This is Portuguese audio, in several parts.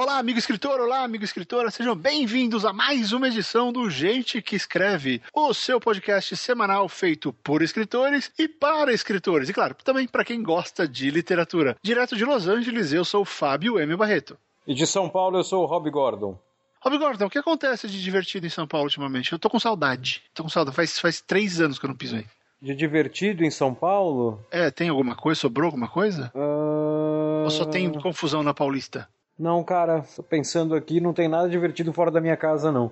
Olá, amigo escritor, olá, amigo escritora, sejam bem-vindos a mais uma edição do Gente que Escreve, o seu podcast semanal feito por escritores e para escritores, e claro, também para quem gosta de literatura. Direto de Los Angeles, eu sou o Fábio M. Barreto. E de São Paulo, eu sou o Rob Gordon. Rob Gordon, o que acontece de divertido em São Paulo ultimamente? Eu tô com saudade. Tô com saudade, faz, faz três anos que eu não piso aí. De divertido em São Paulo? É, tem alguma coisa? Sobrou alguma coisa? Uh... Ou só tem confusão na Paulista? Não, cara, tô pensando aqui, não tem nada divertido fora da minha casa, não.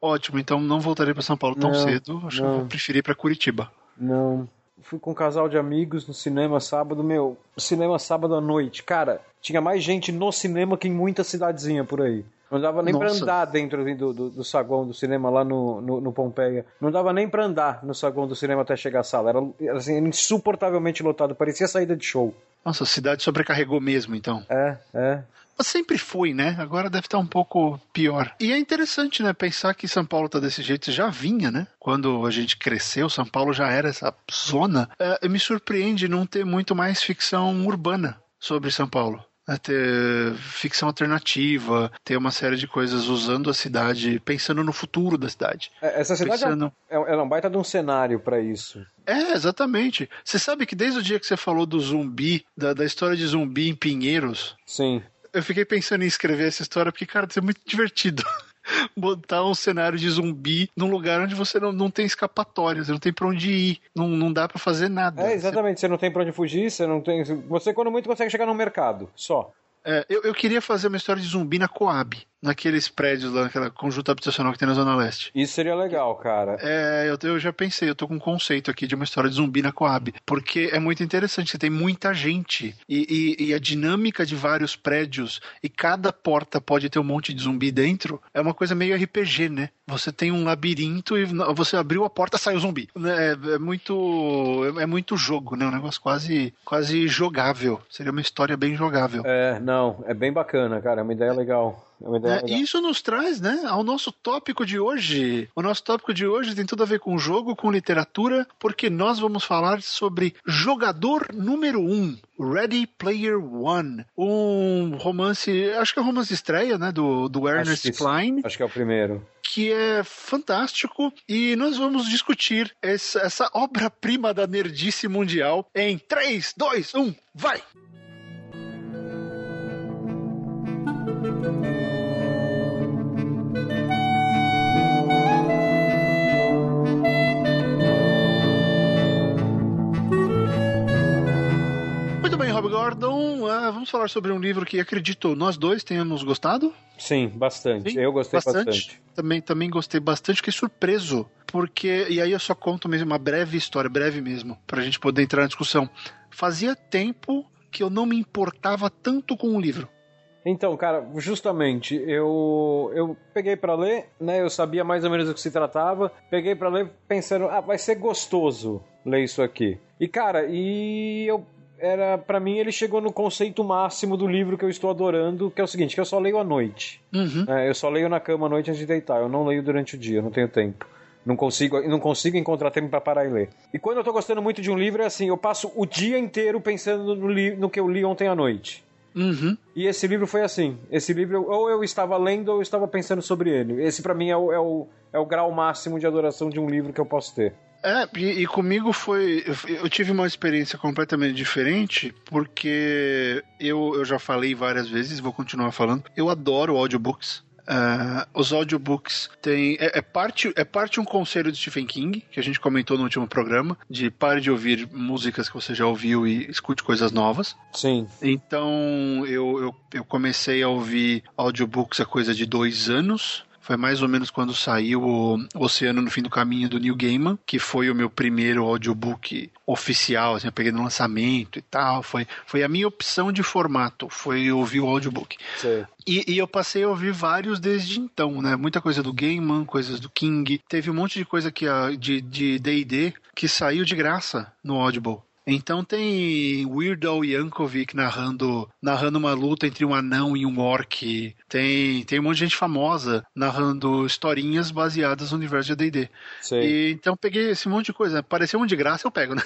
Ótimo, então não voltarei para São Paulo tão Não, cedo. Acho que eu não. vou preferir para Curitiba. Não. Fui com um casal de amigos no cinema sábado, meu. Cinema sábado à noite. Cara, tinha mais gente no cinema que em muita cidadezinha por aí. Não dava nem pra Nossa. andar dentro do, do, do saguão do cinema lá no, no, no Pompeia. Não dava nem pra andar no saguão do cinema até chegar à sala. Era era, assim, insuportavelmente lotado. Parecia saída de show. Nossa, a cidade sobrecarregou mesmo, então. É, é. Mas sempre foi, né? Agora deve estar um pouco pior. E é interessante, né? Pensar que São Paulo tá desse jeito. Já vinha, né? Quando a gente cresceu, São Paulo já era essa zona. É, me surpreende não ter muito mais ficção urbana sobre São Paulo. É ter ficção alternativa, ter uma série de coisas usando a cidade, pensando no futuro da cidade. É, Essa cidade é, Pensando- é, é um baita de um cenário pra isso. É, exatamente. Você sabe que desde o dia que você falou do zumbi, da, da história de zumbi em Pinheiros, Sim. Eu fiquei pensando em escrever essa história porque, cara, deve ser muito divertido. Botar um cenário de zumbi num lugar onde você não, não tem escapatória, você não tem pra onde ir, não, não dá pra fazer nada. É, exatamente. Você não tem pra onde fugir, você não tem. Você, quando muito, consegue chegar no mercado. Só. É, eu, eu queria fazer uma história de zumbi na Coab, naqueles prédios lá, naquela conjunto habitacional que tem na Zona Leste. Isso seria legal, cara. É, eu, eu já pensei, eu tô com um conceito aqui de uma história de zumbi na Coab, porque é muito interessante, você tem muita gente e, e- e a dinâmica de vários prédios e cada porta pode ter um monte de zumbi dentro, é uma coisa meio RPG, né? Você tem um labirinto e você abriu a porta, sai o zumbi. né? É, é muito é, é muito jogo, né? Um negócio quase quase jogável. Seria uma história bem jogável. É, não, é bem bacana, cara. É uma ideia legal. É É, isso nos traz, né, ao nosso tópico de hoje. O nosso tópico de hoje tem tudo a ver com jogo, com literatura, porque nós vamos falar sobre Jogador Número 1, um, Ready Player One, um romance, acho que é o romance estreia, né, do, do Ernest. Klein, Acho que é o primeiro. que é fantástico, e nós vamos discutir essa, essa obra-prima da nerdice mundial em 3, 2, 1, vai! Rob Gordon, ah, vamos falar sobre um livro que acredito nós dois tenhamos gostado. Sim, bastante. Sim, Eu gostei bastante. Também, também gostei bastante, fiquei surpreso. Porque, e aí eu só conto mesmo uma breve história, breve mesmo, pra gente poder entrar na discussão. Fazia tempo que eu não me importava tanto com o livro. Então, cara, justamente, eu eu peguei pra ler, né? Eu sabia mais ou menos do que se tratava. Peguei pra ler pensando, ah, vai ser gostoso ler isso aqui. E cara, e eu era para mim ele chegou no conceito máximo do livro que eu estou adorando, que é o seguinte, que eu só leio à noite. Uhum. É, eu só leio na cama à noite antes de deitar. Eu não leio durante o dia, eu não tenho tempo. Não consigo, não consigo encontrar tempo para parar e ler. E quando eu tô gostando muito de um livro, é assim, eu passo o dia inteiro pensando no, li- no que eu li ontem à noite. Uhum. E esse livro foi assim. Esse livro, ou eu estava lendo ou eu estava pensando sobre ele. Esse pra mim é o, é o, é o grau máximo de adoração de um livro que eu posso ter. É, e, e comigo foi. Eu, eu tive uma experiência completamente diferente, porque eu, eu já falei várias vezes, vou continuar falando. Eu adoro audiobooks. Ah, os audiobooks têm. É, é parte, é parte um conselho de Stephen King, que a gente comentou no último programa, de pare de ouvir músicas que você já ouviu e escute coisas novas. Sim. Então eu, eu, eu comecei a ouvir audiobooks há coisa de dois anos. Foi mais ou menos quando saiu o Oceano no Fim do Caminho do Neil Gaiman, que foi o meu primeiro audiobook oficial, assim, eu peguei no lançamento e tal. Foi, foi a minha opção de formato, foi ouvir o audiobook. Sei. E, e eu passei a ouvir vários desde então, né? Muita coisa do Gaiman, coisas do King. Teve um monte de coisa que a, de D&D que saiu de graça no Audible. Então tem Weird Al Yankovic narrando, narrando uma luta entre um anão e um orc. Tem, tem um monte de gente famosa narrando historinhas baseadas no universo de D&D. Sei. E, então peguei esse monte de coisa. Apareceu um de graça, eu pego, né?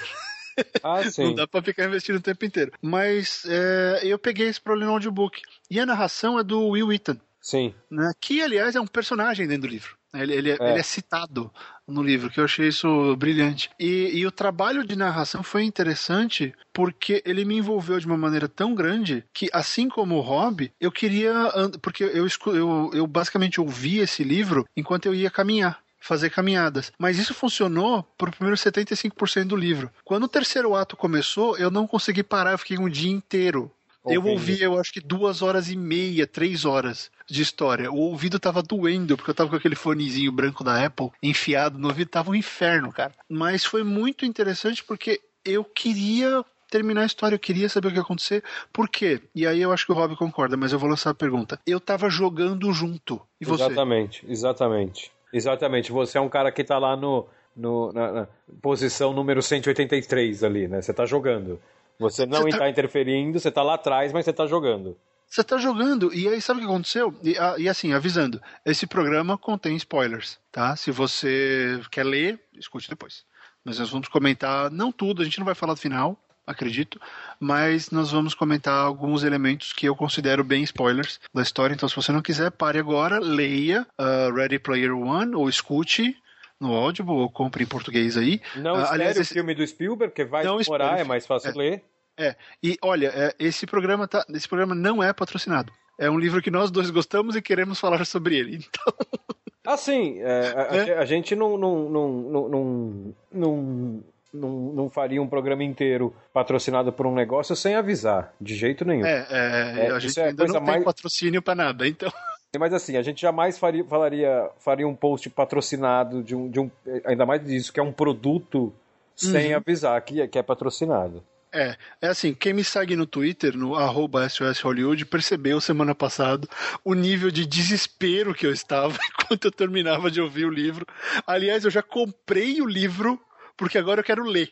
Ah, sim. Não dá pra ficar investindo o tempo inteiro. Mas é, eu peguei esse pra ler no audiobook. E a narração é do Will Wheaton. Sim. Né, que, aliás, é um personagem dentro do livro. Ele, ele, é. É. ele é citado no livro, que eu achei isso brilhante. E, e o trabalho de narração foi interessante porque ele me envolveu de uma maneira tão grande que, assim como o Hobby, eu queria. Porque eu, eu, eu basicamente ouvi esse livro enquanto eu ia caminhar. Fazer caminhadas. Mas isso funcionou pro primeiro 75% do livro. Quando o terceiro ato começou, eu não consegui parar, eu fiquei um dia inteiro eu ouvi, eu acho que duas horas e meia, três horas de história. O ouvido tava doendo, porque eu tava com aquele fonezinho branco da Apple enfiado no ouvido, tava um inferno, cara. Mas foi muito interessante porque eu queria terminar a história, eu queria saber o que ia acontecer. Por quê? E aí eu acho que o Rob concorda, mas eu vou lançar a pergunta. Eu tava jogando junto. E você? Exatamente, exatamente. Exatamente. Você é um cara que tá lá no, no- na, na posição número 183 ali, né? Você tá jogando. Você não está tá- interferindo, você tá lá atrás, mas você tá jogando. Você tá jogando, e aí sabe o que aconteceu? E, ah, e assim, avisando, esse programa contém spoilers, tá? Se você quer ler, escute depois. Mas nós vamos comentar, não tudo, a gente não vai falar do final, acredito, mas nós vamos comentar alguns elementos que eu considero bem spoilers da história. Então, se você não quiser, pare agora, leia ah, Ready Player One, ou escute no Audible, ou compre em português aí. Não Ah, espere aliás, o esse- filme do Spielberg, que vai Não espere o é mais fácil ler. É, e olha, é, esse programa tá, esse programa não é patrocinado. É um livro que nós dois gostamos e queremos falar sobre ele. Então, Assim, é, a, É. a gente não, não, não, não, não, não, não, faria um programa inteiro patrocinado por um negócio sem avisar, de jeito nenhum. é, é, É, a gente é ainda não tem mais- patrocínio pra nada. Então, Mas assim, a gente jamais faria, falaria, faria um post patrocinado de um, de um. Ainda mais disso, que é um produto sem Uhum. avisar que, é- que é patrocinado. é, é assim, quem me segue no Twitter, no arroba SOS Hollywood, percebeu semana passada o nível de desespero que eu estava enquanto eu terminava de ouvir o livro. Aliás, eu já comprei o livro porque agora eu quero ler.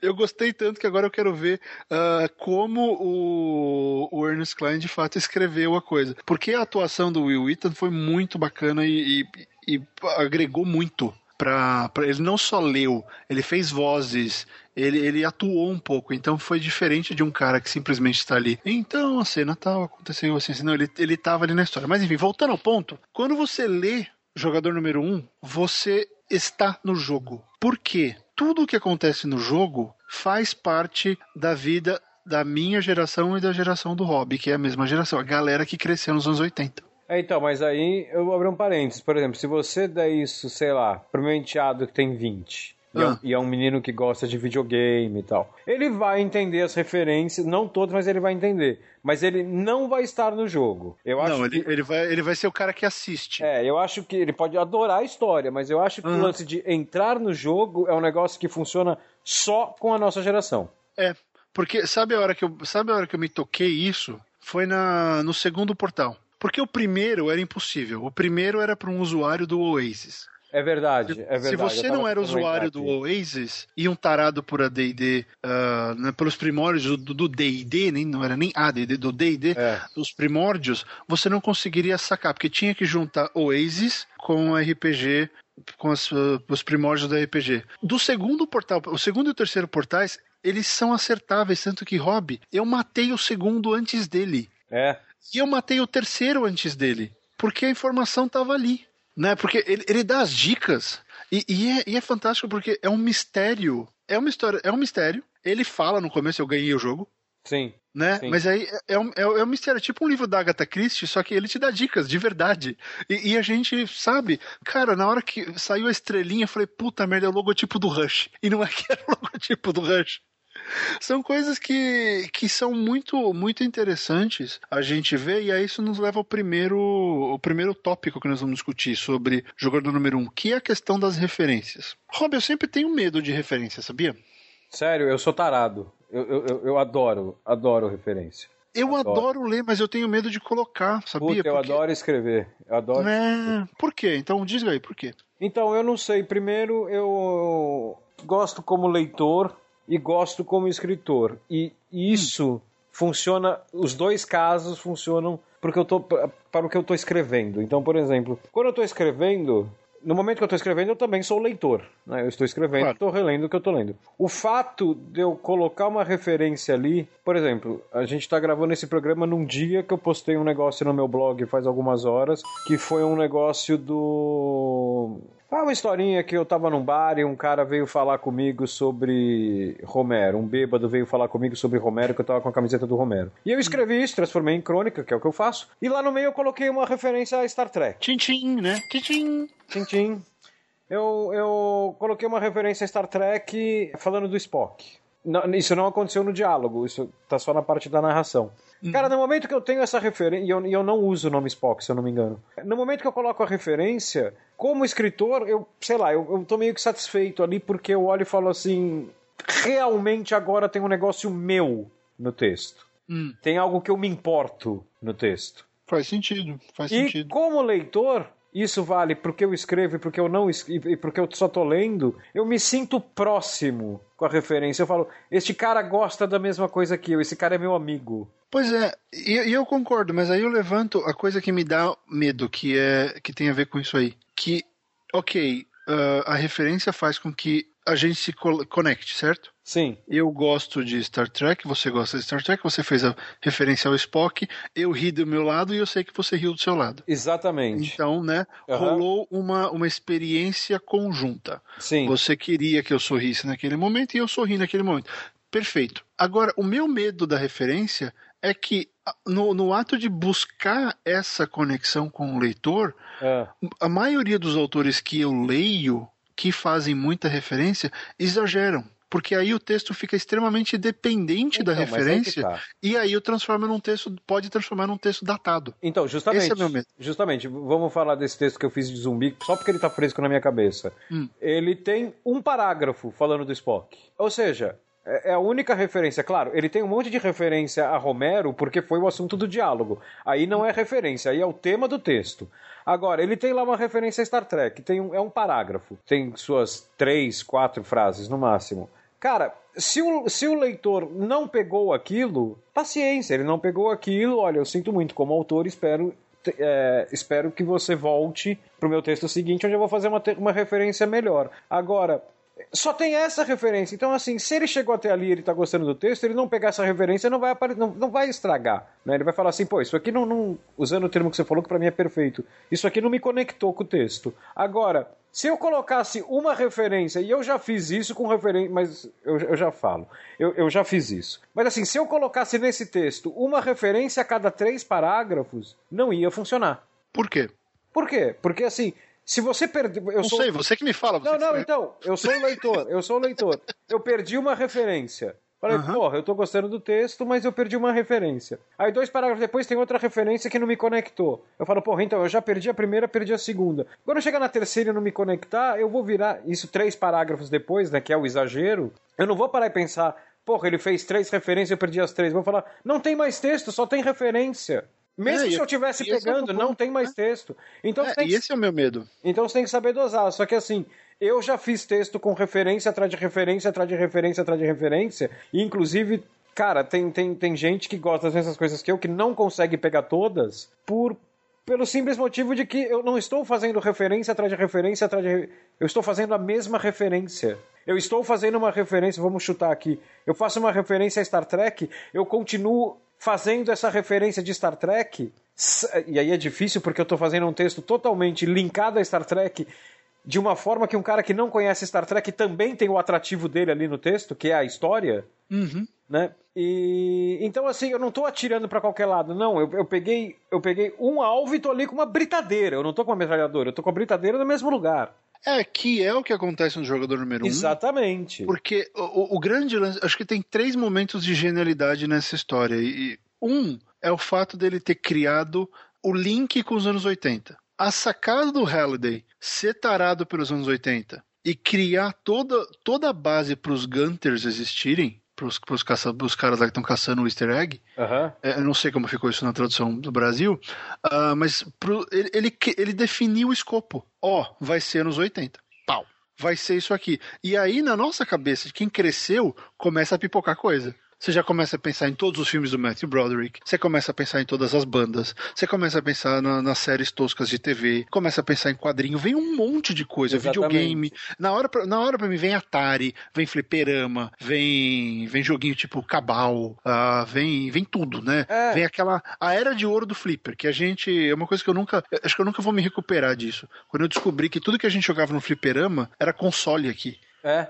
Eu gostei tanto que agora eu quero ver ah, como o, o Ernest Klein de fato escreveu a coisa. Porque a atuação do Will Wheaton foi muito bacana e, e- e agregou muito. Pra, pra- ele não só leu, ele fez vozes, ele, ele atuou um pouco, então foi diferente de um cara que simplesmente está ali. Então a cena tal, aconteceu assim, assim, não, ele, ele tava ali na história. Mas enfim, voltando ao ponto, quando você lê jogador número um, você está no jogo. Por quê? Tudo o que acontece no jogo faz parte da vida da minha geração e da geração do Hobby, que é a mesma geração, a galera que cresceu nos anos 80. É, então, mas aí eu abrir um parênteses. Por exemplo, se você der isso, sei lá, pro meu enteado que tem 20. E, é um, Ah. e é um menino que gosta de videogame e tal. Ele vai entender as referências, não todas, mas ele vai entender. Mas ele não vai estar no jogo. Eu acho Não, que... ele, ele, vai, ele vai ser o cara que assiste. É, eu acho que ele pode adorar a história, mas eu acho que o Uhum. lance de entrar no jogo é um negócio que funciona só com a nossa geração. É, porque sabe a hora que eu, sabe a hora que eu me toquei isso? Foi na, no segundo portal. Porque o primeiro era impossível. O primeiro era para um usuário do Oasis. É verdade, é verdade. Se você Eu tava não era usuário do. Oasis e um tarado por AD&D, ah, né, pelos primórdios do D&D, nem não era nem AD&D, do D&D, É. dos primórdios, você não conseguiria sacar, porque tinha que juntar Oasis com RPG, com as, ah, os primórdios do RPG. Do segundo portal, o segundo e o terceiro portais, eles são acertáveis, tanto que Rob, eu matei o segundo antes dele. É, E eu matei o terceiro antes dele. Porque a informação estava ali. Né? Porque ele, ele dá as dicas. E, e é, e é fantástico porque é um mistério. É uma história, é um mistério. Ele fala no começo, eu ganhei o jogo. sim. Né? Sim. Mas aí é um, é, é um mistério, é tipo um livro da Agatha Christie, só que ele te dá dicas de verdade. E, e a gente sabe, cara, na hora que saiu a estrelinha, eu falei, puta merda, é o logotipo do Rush. E não é que era o logotipo do Rush. São coisas que, que são muito muito interessantes a gente ver, e aí isso nos leva ao primeiro, o primeiro tópico que nós vamos discutir sobre jogador número um, que é a questão das referências. Rob, eu sempre tenho medo de referência, sabia? Sério, eu sou tarado. Eu, eu, eu- eu adoro, adoro referência. Eu Adoro. adoro ler, mas eu tenho medo de colocar, sabia? Puta, eu Porque- adoro escrever. Eu adoro. É, por quê? Então diz aí, por quê? Então, eu não sei. Primeiro, eu gosto como leitor e gosto como escritor. E isso funciona, os dois casos funcionam porque eu tô, para o que eu estou escrevendo. Então, por exemplo, quando eu estou escrevendo, no momento que eu estou escrevendo, eu também sou leitor. Né? Eu estou escrevendo, estou claro. relendo o que eu estou lendo. O fato de eu colocar uma referência ali, por exemplo, a gente está gravando esse programa num dia que eu postei um negócio no meu blog faz algumas horas, que foi um negócio do ah, uma historinha que eu tava num bar e um cara veio falar comigo sobre Romero. Um bêbado veio falar comigo sobre Romero, que eu tava com a camiseta do Romero. E eu escrevi isso, transformei em crônica, que é o que eu faço. E lá no meio eu coloquei uma referência a Star Trek. Tchim, né? Tchim. Tchim, Eu, eu coloquei uma referência a Star Trek falando do Spock. Não, isso não aconteceu no diálogo, isso tá só na parte da narração. Uhum. Cara, no momento que eu tenho essa referência, e eu, eu, não uso o nome Spock, se eu não me engano. No momento que eu coloco a referência, como escritor, eu, sei lá, eu, eu tô meio que satisfeito ali, porque eu olho e falo assim: realmente agora tem um negócio meu no texto. Hum. Tem algo que eu me importo no texto. Faz sentido, faz e sentido. como leitor, isso vale porque eu escrevo e porque eu não e porque eu só tô lendo, eu me sinto próximo com a referência. Eu falo, este cara gosta da mesma coisa que eu, esse cara é meu amigo. Pois é, e, eu concordo, mas aí eu levanto a coisa que me dá medo, que é que tem a ver com isso aí. Que, ok, uh, a referência faz com que a gente se conecte, certo? Sim. Eu gosto de Star Trek, você gosta de Star Trek, você fez a referência ao Spock, eu ri do meu lado e eu sei que você riu do seu lado. Exatamente. Então, né, uhum. rolou uma, uma experiência conjunta. Sim. Você queria que eu sorrisse naquele momento e eu sorri naquele momento. Perfeito. Agora, o meu medo da referência é que no, no ato de buscar essa conexão com o leitor, é. a maioria dos autores que eu leio, que fazem muita referência, exageram porque aí o texto fica extremamente dependente então, da é referência é tá. e aí o transforma num texto pode transformar num texto datado. Então, justamente. É meu medo. Justamente, vamos falar desse texto que eu fiz de zumbi, só porque ele tá fresco na minha cabeça. Hum. Ele tem um parágrafo falando do Spock. Ou seja, é, é a única referência. Claro, ele tem um monte de referência a Romero porque foi o assunto do diálogo. Aí não é referência, aí é o tema do texto. Agora, ele tem lá uma referência a Star Trek, tem um, é um parágrafo, tem suas três, quatro frases no máximo. Cara, se o, se o leitor não pegou aquilo, paciência, ele não pegou aquilo, olha, eu sinto muito como autor, espero é, espero que você volte para o meu texto seguinte, onde eu vou fazer uma, uma referência melhor. Agora, só tem essa referência. Então, assim, se ele chegou até ali e ele tá gostando do texto, ele não pegar essa referência, não vai, não, não vai estragar. Né? Ele vai falar assim, pô, isso aqui não, não. Usando o termo que você falou, que para mim é perfeito. Isso aqui não me conectou com o texto. Agora, se eu colocasse uma referência, e eu já fiz isso com referência, mas eu, eu já falo, eu, eu já fiz isso. Mas assim, se eu colocasse nesse texto uma referência a cada três parágrafos, não ia funcionar. Por quê? Por quê? Porque assim, se você perdeu. Eu não sou... sei, você que me fala. Não, não, então. Eu sou o leitor. Eu sou o leitor. Eu perdi uma referência. Falei, uhum. porra, eu tô gostando do texto, mas eu perdi uma referência. Aí dois parágrafos depois tem outra referência que não me conectou. Eu falo, porra, então eu já perdi a primeira, perdi a segunda. Quando eu chegar na terceira e não me conectar, eu vou virar. Isso três parágrafos depois, né? Que é o exagero. Eu não vou parar e pensar, porra, ele fez três referências, eu perdi as três. Vou falar, não tem mais texto, só tem referência. Mesmo é, se eu estivesse é pegando, é não tem mais né? texto. Então, é, tem e esse é o meu medo. Então você tem que saber dosar. Só que assim, eu já fiz texto com referência atrás de referência, atrás de referência, atrás de referência. E inclusive, cara, tem, tem, tem gente que gosta das mesmas coisas que eu, que não consegue pegar todas por pelo simples motivo de que eu não estou fazendo referência atrás de referência atrás de. Eu estou fazendo a mesma referência. Eu estou fazendo uma referência, vamos chutar aqui. Eu faço uma referência a Star Trek, eu continuo fazendo essa referência de Star Trek, e aí é difícil porque eu estou fazendo um texto totalmente linkado a Star Trek, de uma forma que um cara que não conhece Star Trek também tem o atrativo dele ali no texto, que é a história. Uhum. Né? E então assim, eu não estou atirando para qualquer lado, não. Eu, eu, peguei, eu peguei um alvo e tô ali com uma britadeira. Eu não tô com uma metralhadora, eu tô com a britadeira no mesmo lugar. É, que é o que acontece no jogador número 1. Um, Exatamente. Porque o, o, grande lance. Acho que tem três momentos de genialidade nessa história. E um é o fato dele ter criado o link com os anos 80. A sacada do Halliday ser tarado pelos anos 80 e criar toda, toda a base para os Gunters existirem, para os caras lá que estão caçando o easter egg. Uhum. É, eu não sei como ficou isso na tradução do Brasil, uh, mas pro, ele, ele, ele, definiu o escopo. Ó, oh, vai ser anos 80. Pau. Vai ser isso aqui. E aí, na nossa cabeça, quem cresceu, começa a pipocar coisa. Você já começa a pensar em todos os filmes do Matthew Broderick, você começa a pensar em todas as bandas, você começa a pensar na, nas séries toscas de TV, começa a pensar em quadrinho, vem um monte de coisa, Exatamente. videogame. Na hora, pra, na hora pra mim vem Atari, vem fliperama, vem, vem joguinho tipo Cabal, uh, vem, vem tudo, né? É. Vem aquela. A era de ouro do Flipper, que a gente. É uma coisa que eu nunca. Acho que eu nunca vou me recuperar disso. Quando eu descobri que tudo que a gente jogava no fliperama era console aqui. É.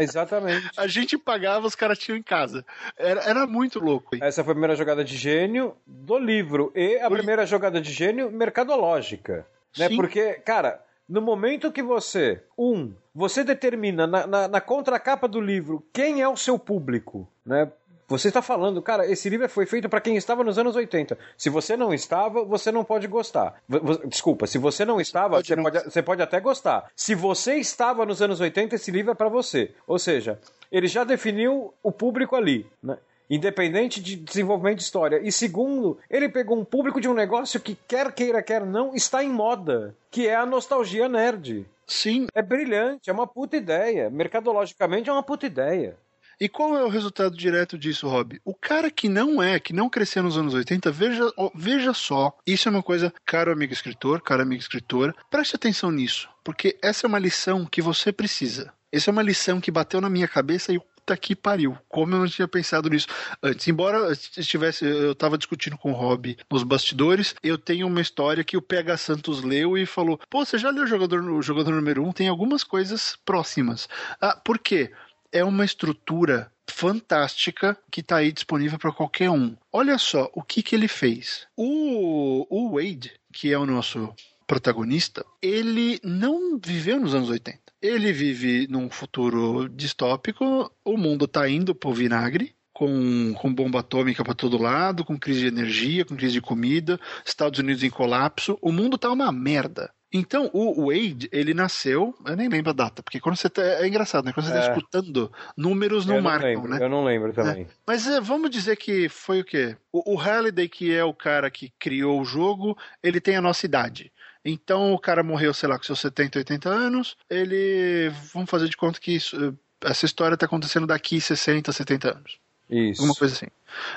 Exatamente. a gente pagava, os caras tinham em casa. Era, era muito louco. Hein? Essa foi a primeira jogada de gênio do livro. E a primeira jogada de gênio mercadológica. Né? Porque, cara, no momento que você, um, você determina na, na, na contracapa do livro quem é o seu público, né? Você está falando, cara, esse livro foi feito para quem estava nos anos 80. Se você não estava, você não pode gostar. Desculpa, se você não estava, pode você, não. Pode, você pode até gostar. Se você estava nos anos 80, esse livro é para você. Ou seja, ele já definiu o público ali, né? independente de desenvolvimento de história. E segundo, ele pegou um público de um negócio que, quer queira, quer não, está em moda, que é a nostalgia nerd. Sim. É brilhante, é uma puta ideia. Mercadologicamente é uma puta ideia. E qual é o resultado direto disso, Rob? O cara que não é, que não cresceu nos anos 80, veja, veja só. Isso é uma coisa, caro amigo escritor, cara amiga escritora, preste atenção nisso, porque essa é uma lição que você precisa. Essa é uma lição que bateu na minha cabeça e puta que pariu. Como eu não tinha pensado nisso antes. Embora estivesse, eu estava discutindo com o Rob nos bastidores, eu tenho uma história que o PH Santos leu e falou: pô, você já leu o jogador, o jogador número 1? Um? Tem algumas coisas próximas. Ah, por quê? É uma estrutura fantástica que está aí disponível para qualquer um. Olha só o que, que ele fez. O, o Wade, que é o nosso protagonista, ele não viveu nos anos 80. Ele vive num futuro distópico, o mundo está indo pro vinagre, com, com bomba atômica para todo lado, com crise de energia, com crise de comida, Estados Unidos em colapso, o mundo tá uma merda. Então, o Wade, ele nasceu, eu nem lembro a data, porque quando você tá, é engraçado, né? Quando você está é. escutando, números não, não marcam, lembro, né? Eu não lembro também. É. Mas é, vamos dizer que foi o quê? O, o Halliday, que é o cara que criou o jogo, ele tem a nossa idade. Então, o cara morreu, sei lá, com seus 70, 80 anos, ele, vamos fazer de conta que isso, essa história está acontecendo daqui 60, 70 anos. Isso. Alguma coisa assim.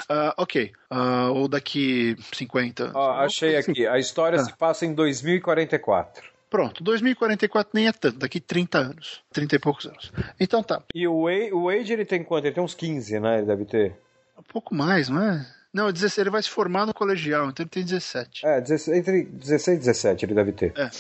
Uh, ok. Uh, ou daqui 50. Oh, achei aqui. A história ah. se passa em 2044. Pronto, 2044 nem é tanto, daqui 30 anos. 30 e poucos anos. Então tá. E o Wade, o Wade ele tem quanto? Ele tem uns 15, né? Ele deve ter. Um pouco mais, não é? Não, 16, ele vai se formar no colegial, então ele tem 17. É, 16, entre 16 e 17 ele deve ter. É,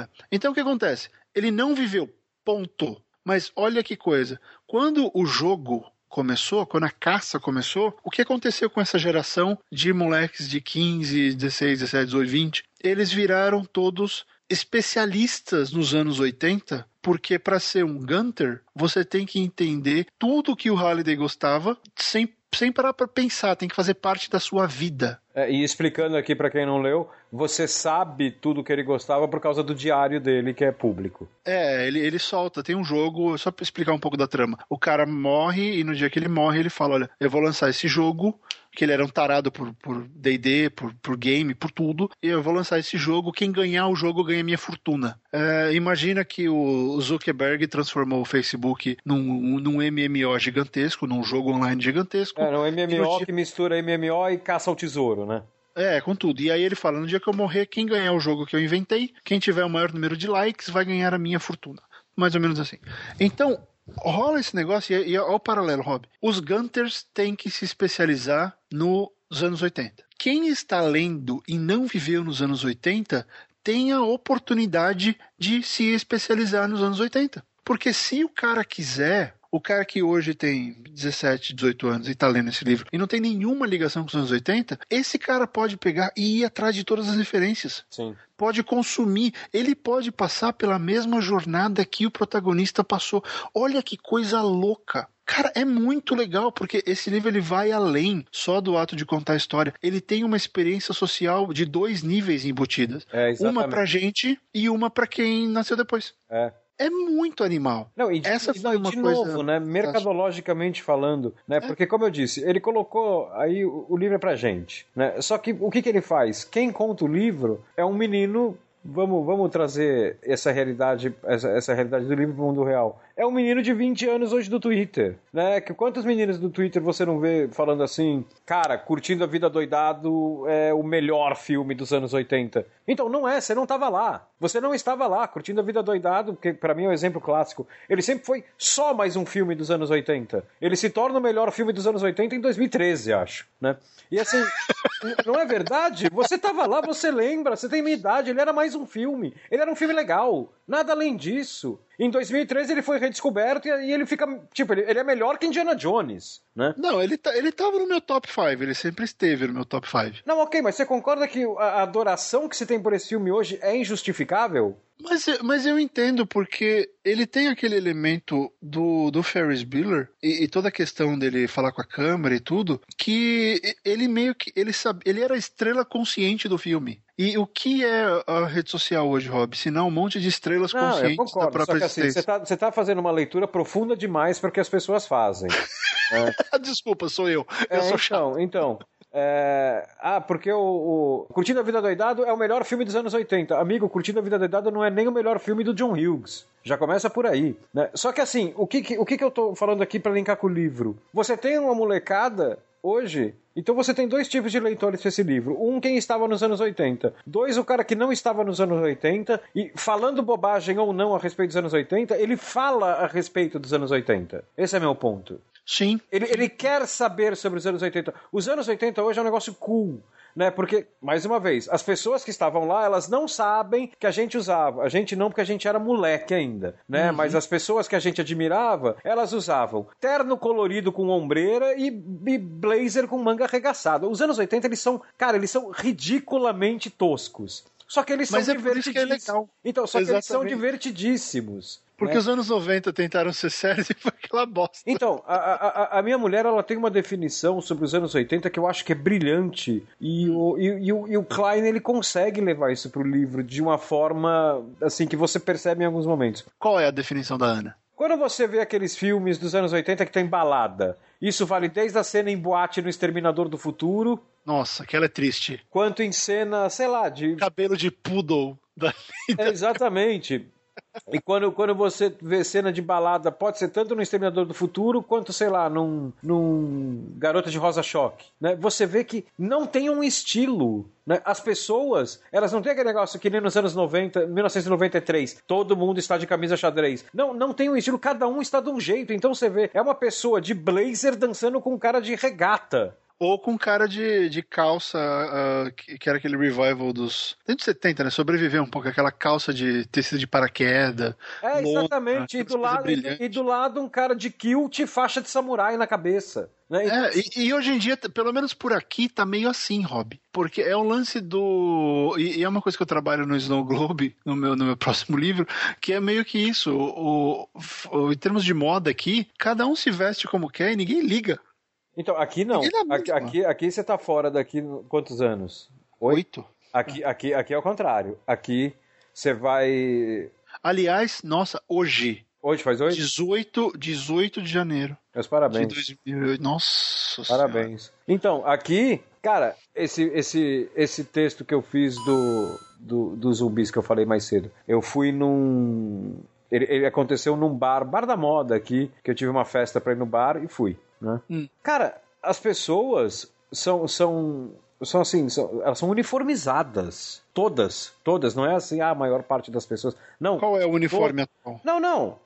é. Então o que acontece? Ele não viveu, ponto. Mas olha que coisa. Quando o jogo começou, quando a caça começou, o que aconteceu com essa geração de moleques de 15, 16, 17, 18, 20? Eles viraram todos especialistas nos anos 80, porque para ser um Gunter, você tem que entender tudo que o Halliday gostava sem sem parar para pensar, tem que fazer parte da sua vida. É, e explicando aqui para quem não leu, você sabe tudo que ele gostava por causa do diário dele, que é público. É, ele, ele solta, tem um jogo, só para explicar um pouco da trama. O cara morre e no dia que ele morre, ele fala: Olha, eu vou lançar esse jogo que ele era um tarado por D&D, por, por, por, game, por tudo, e eu vou lançar esse jogo, quem ganhar o jogo ganha minha fortuna. É, imagina que o Zuckerberg transformou o Facebook num, num MMO gigantesco, num jogo online gigantesco. É, um MMO que mistura MMO e caça ao tesouro, né? É, com tudo. E aí ele fala: no dia que eu morrer, quem ganhar o jogo que eu inventei, quem tiver o maior número de likes, vai ganhar a minha fortuna. Mais ou menos assim. Então, rola esse negócio, e, e olha o paralelo, Rob. Os Gunters têm que se especializar nos anos 80. Quem está lendo e não viveu nos anos 80 tem a oportunidade de se especializar nos anos 80. Porque se o cara quiser, o cara que hoje tem 17, 18 anos e está lendo esse livro e não tem nenhuma ligação com os anos 80, esse cara pode pegar e ir atrás de todas as referências. Sim. Pode consumir, ele pode passar pela mesma jornada que o protagonista passou. Olha que coisa louca. Cara, é muito legal, porque esse livro ele vai além só do ato de contar a história. Ele tem uma experiência social de dois níveis embutidas. É, uma pra gente e uma pra quem nasceu depois. É é muito animal. Não, e, Essa foi uma de coisa novo, né? Mercadologicamente falando, né? É. Porque como eu disse, ele colocou aí o, o livro é pra gente, né? Só que o que, que ele faz? Quem conta o livro é um menino vamos, vamos trazer essa realidade, essa, essa realidade do livro para o mundo real. É um menino de 20 anos hoje do Twitter, né? Que quantos meninos do Twitter você não vê falando assim, cara, curtindo a vida doidado é o melhor filme dos anos 80. Então não é, você não estava lá. Você não estava lá curtindo a vida doidado, que para mim é um exemplo clássico. Ele sempre foi só mais um filme dos anos 80. Ele se torna o melhor filme dos anos 80 em 2013, acho, né? E assim, não é verdade? Você estava lá, você lembra, você tem minha idade, ele era mais um filme. Ele era um filme legal. Nada além disso. Em 2013 ele foi redescoberto e ele fica. Tipo, ele, ele é melhor que Indiana Jones, né? Não, ele, tá, ele tava no meu top 5, ele sempre esteve no meu top 5. Não, ok, mas você concorda que a adoração que se tem por esse filme hoje é injustificável? Mas, mas eu entendo, porque ele tem aquele elemento do, do Ferris Bueller e, e, toda a questão dele falar com a câmera e tudo, que ele meio que. Ele, sabe, ele era a estrela consciente do filme. E o que é a rede social hoje, Rob? Se não um monte de estrelas não, conscientes eu concordo, da própria só que, assim, Você está tá fazendo uma leitura profunda demais para o que as pessoas fazem. é. Desculpa, sou eu. Eu é, sou então. Então, é... Ah, porque o, o Curtindo a Vida Doidado é o melhor filme dos anos 80. Amigo, Curtindo a Vida Doidado não é nem o melhor filme do John Hughes. Já começa por aí. Né? Só que assim, o que, o que, que eu tô falando aqui para linkar com o livro? Você tem uma molecada hoje então você tem dois tipos de leitores para esse livro. Um, quem estava nos anos 80. Dois, o cara que não estava nos anos 80. E falando bobagem ou não a respeito dos anos 80, ele fala a respeito dos anos 80. Esse é meu ponto. Sim. Ele, ele quer saber sobre os anos 80. Os anos 80 hoje é um negócio cool né? Porque, mais uma vez, as pessoas que estavam lá, elas não sabem que a gente usava. A gente não, porque a gente era moleque ainda, né? Uhum. Mas as pessoas que a gente admirava, elas usavam terno colorido com ombreira e, e blazer com manga arregaçada. Os anos 80, eles são, cara, eles são ridiculamente toscos. Só que eles Mas são é divertidíssimos. É então, só Exatamente. que eles são divertidíssimos. Porque né? os anos 90 tentaram ser sérios e foi aquela bosta. Então, a, a, a, minha mulher ela tem uma definição sobre os anos 80 que eu acho que é brilhante. E o, e, e o, e o Klein ele consegue levar isso pro livro de uma forma assim que você percebe em alguns momentos. Qual é a definição da Ana? Quando você vê aqueles filmes dos anos 80 que tem balada, isso vale desde a cena em boate no Exterminador do Futuro. Nossa, aquela é triste. Quanto em cena, sei lá, de. Cabelo de poodle da vida. É, exatamente. E quando, quando você vê cena de balada, pode ser tanto no Exterminador do Futuro, quanto, sei lá, num, num Garota de Rosa Choque. Né? Você vê que não tem um estilo. Né? As pessoas, elas não têm aquele negócio que nem nos anos 90, 1993, todo mundo está de camisa xadrez. Não, não tem um estilo, cada um está de um jeito. Então você vê, é uma pessoa de blazer dançando com um cara de regata. Ou com cara de, de calça, uh, que, que, era aquele revival dos. Anos 70, né? Sobreviver um pouco, aquela calça de tecido de paraquedas. É, exatamente. e, do lado, e, e, do lado um cara de kilt e faixa de samurai na cabeça. Né? É, e, e, hoje em dia, pelo menos por aqui, tá meio assim, Rob. Porque é um lance do. E, e, é uma coisa que eu trabalho no Snow Globe, no meu, no meu próximo livro, que é meio que isso. O, o, em termos de moda aqui, cada um se veste como quer e ninguém liga. Então, aqui não. Aqui, aqui, aqui você tá fora daqui quantos anos? Oito. Aqui, aqui, aqui é o contrário. Aqui você vai. Aliás, nossa, hoje. Hoje faz hoje? 18, 18 de janeiro. Meus parabéns. De 2008. Nossa Parabéns. Senhora. Então, aqui, cara, esse, esse, esse texto que eu fiz do, do, do zumbis que eu falei mais cedo, eu fui num. Ele, ele aconteceu num bar, bar da moda aqui, que eu tive uma festa pra ir no bar e fui. Né? Hum. Cara, as pessoas são, são, são assim, são, elas são uniformizadas. Todas, todas, não é assim, ah, a maior parte das pessoas. Não. Qual é o uniforme atual? Não, não.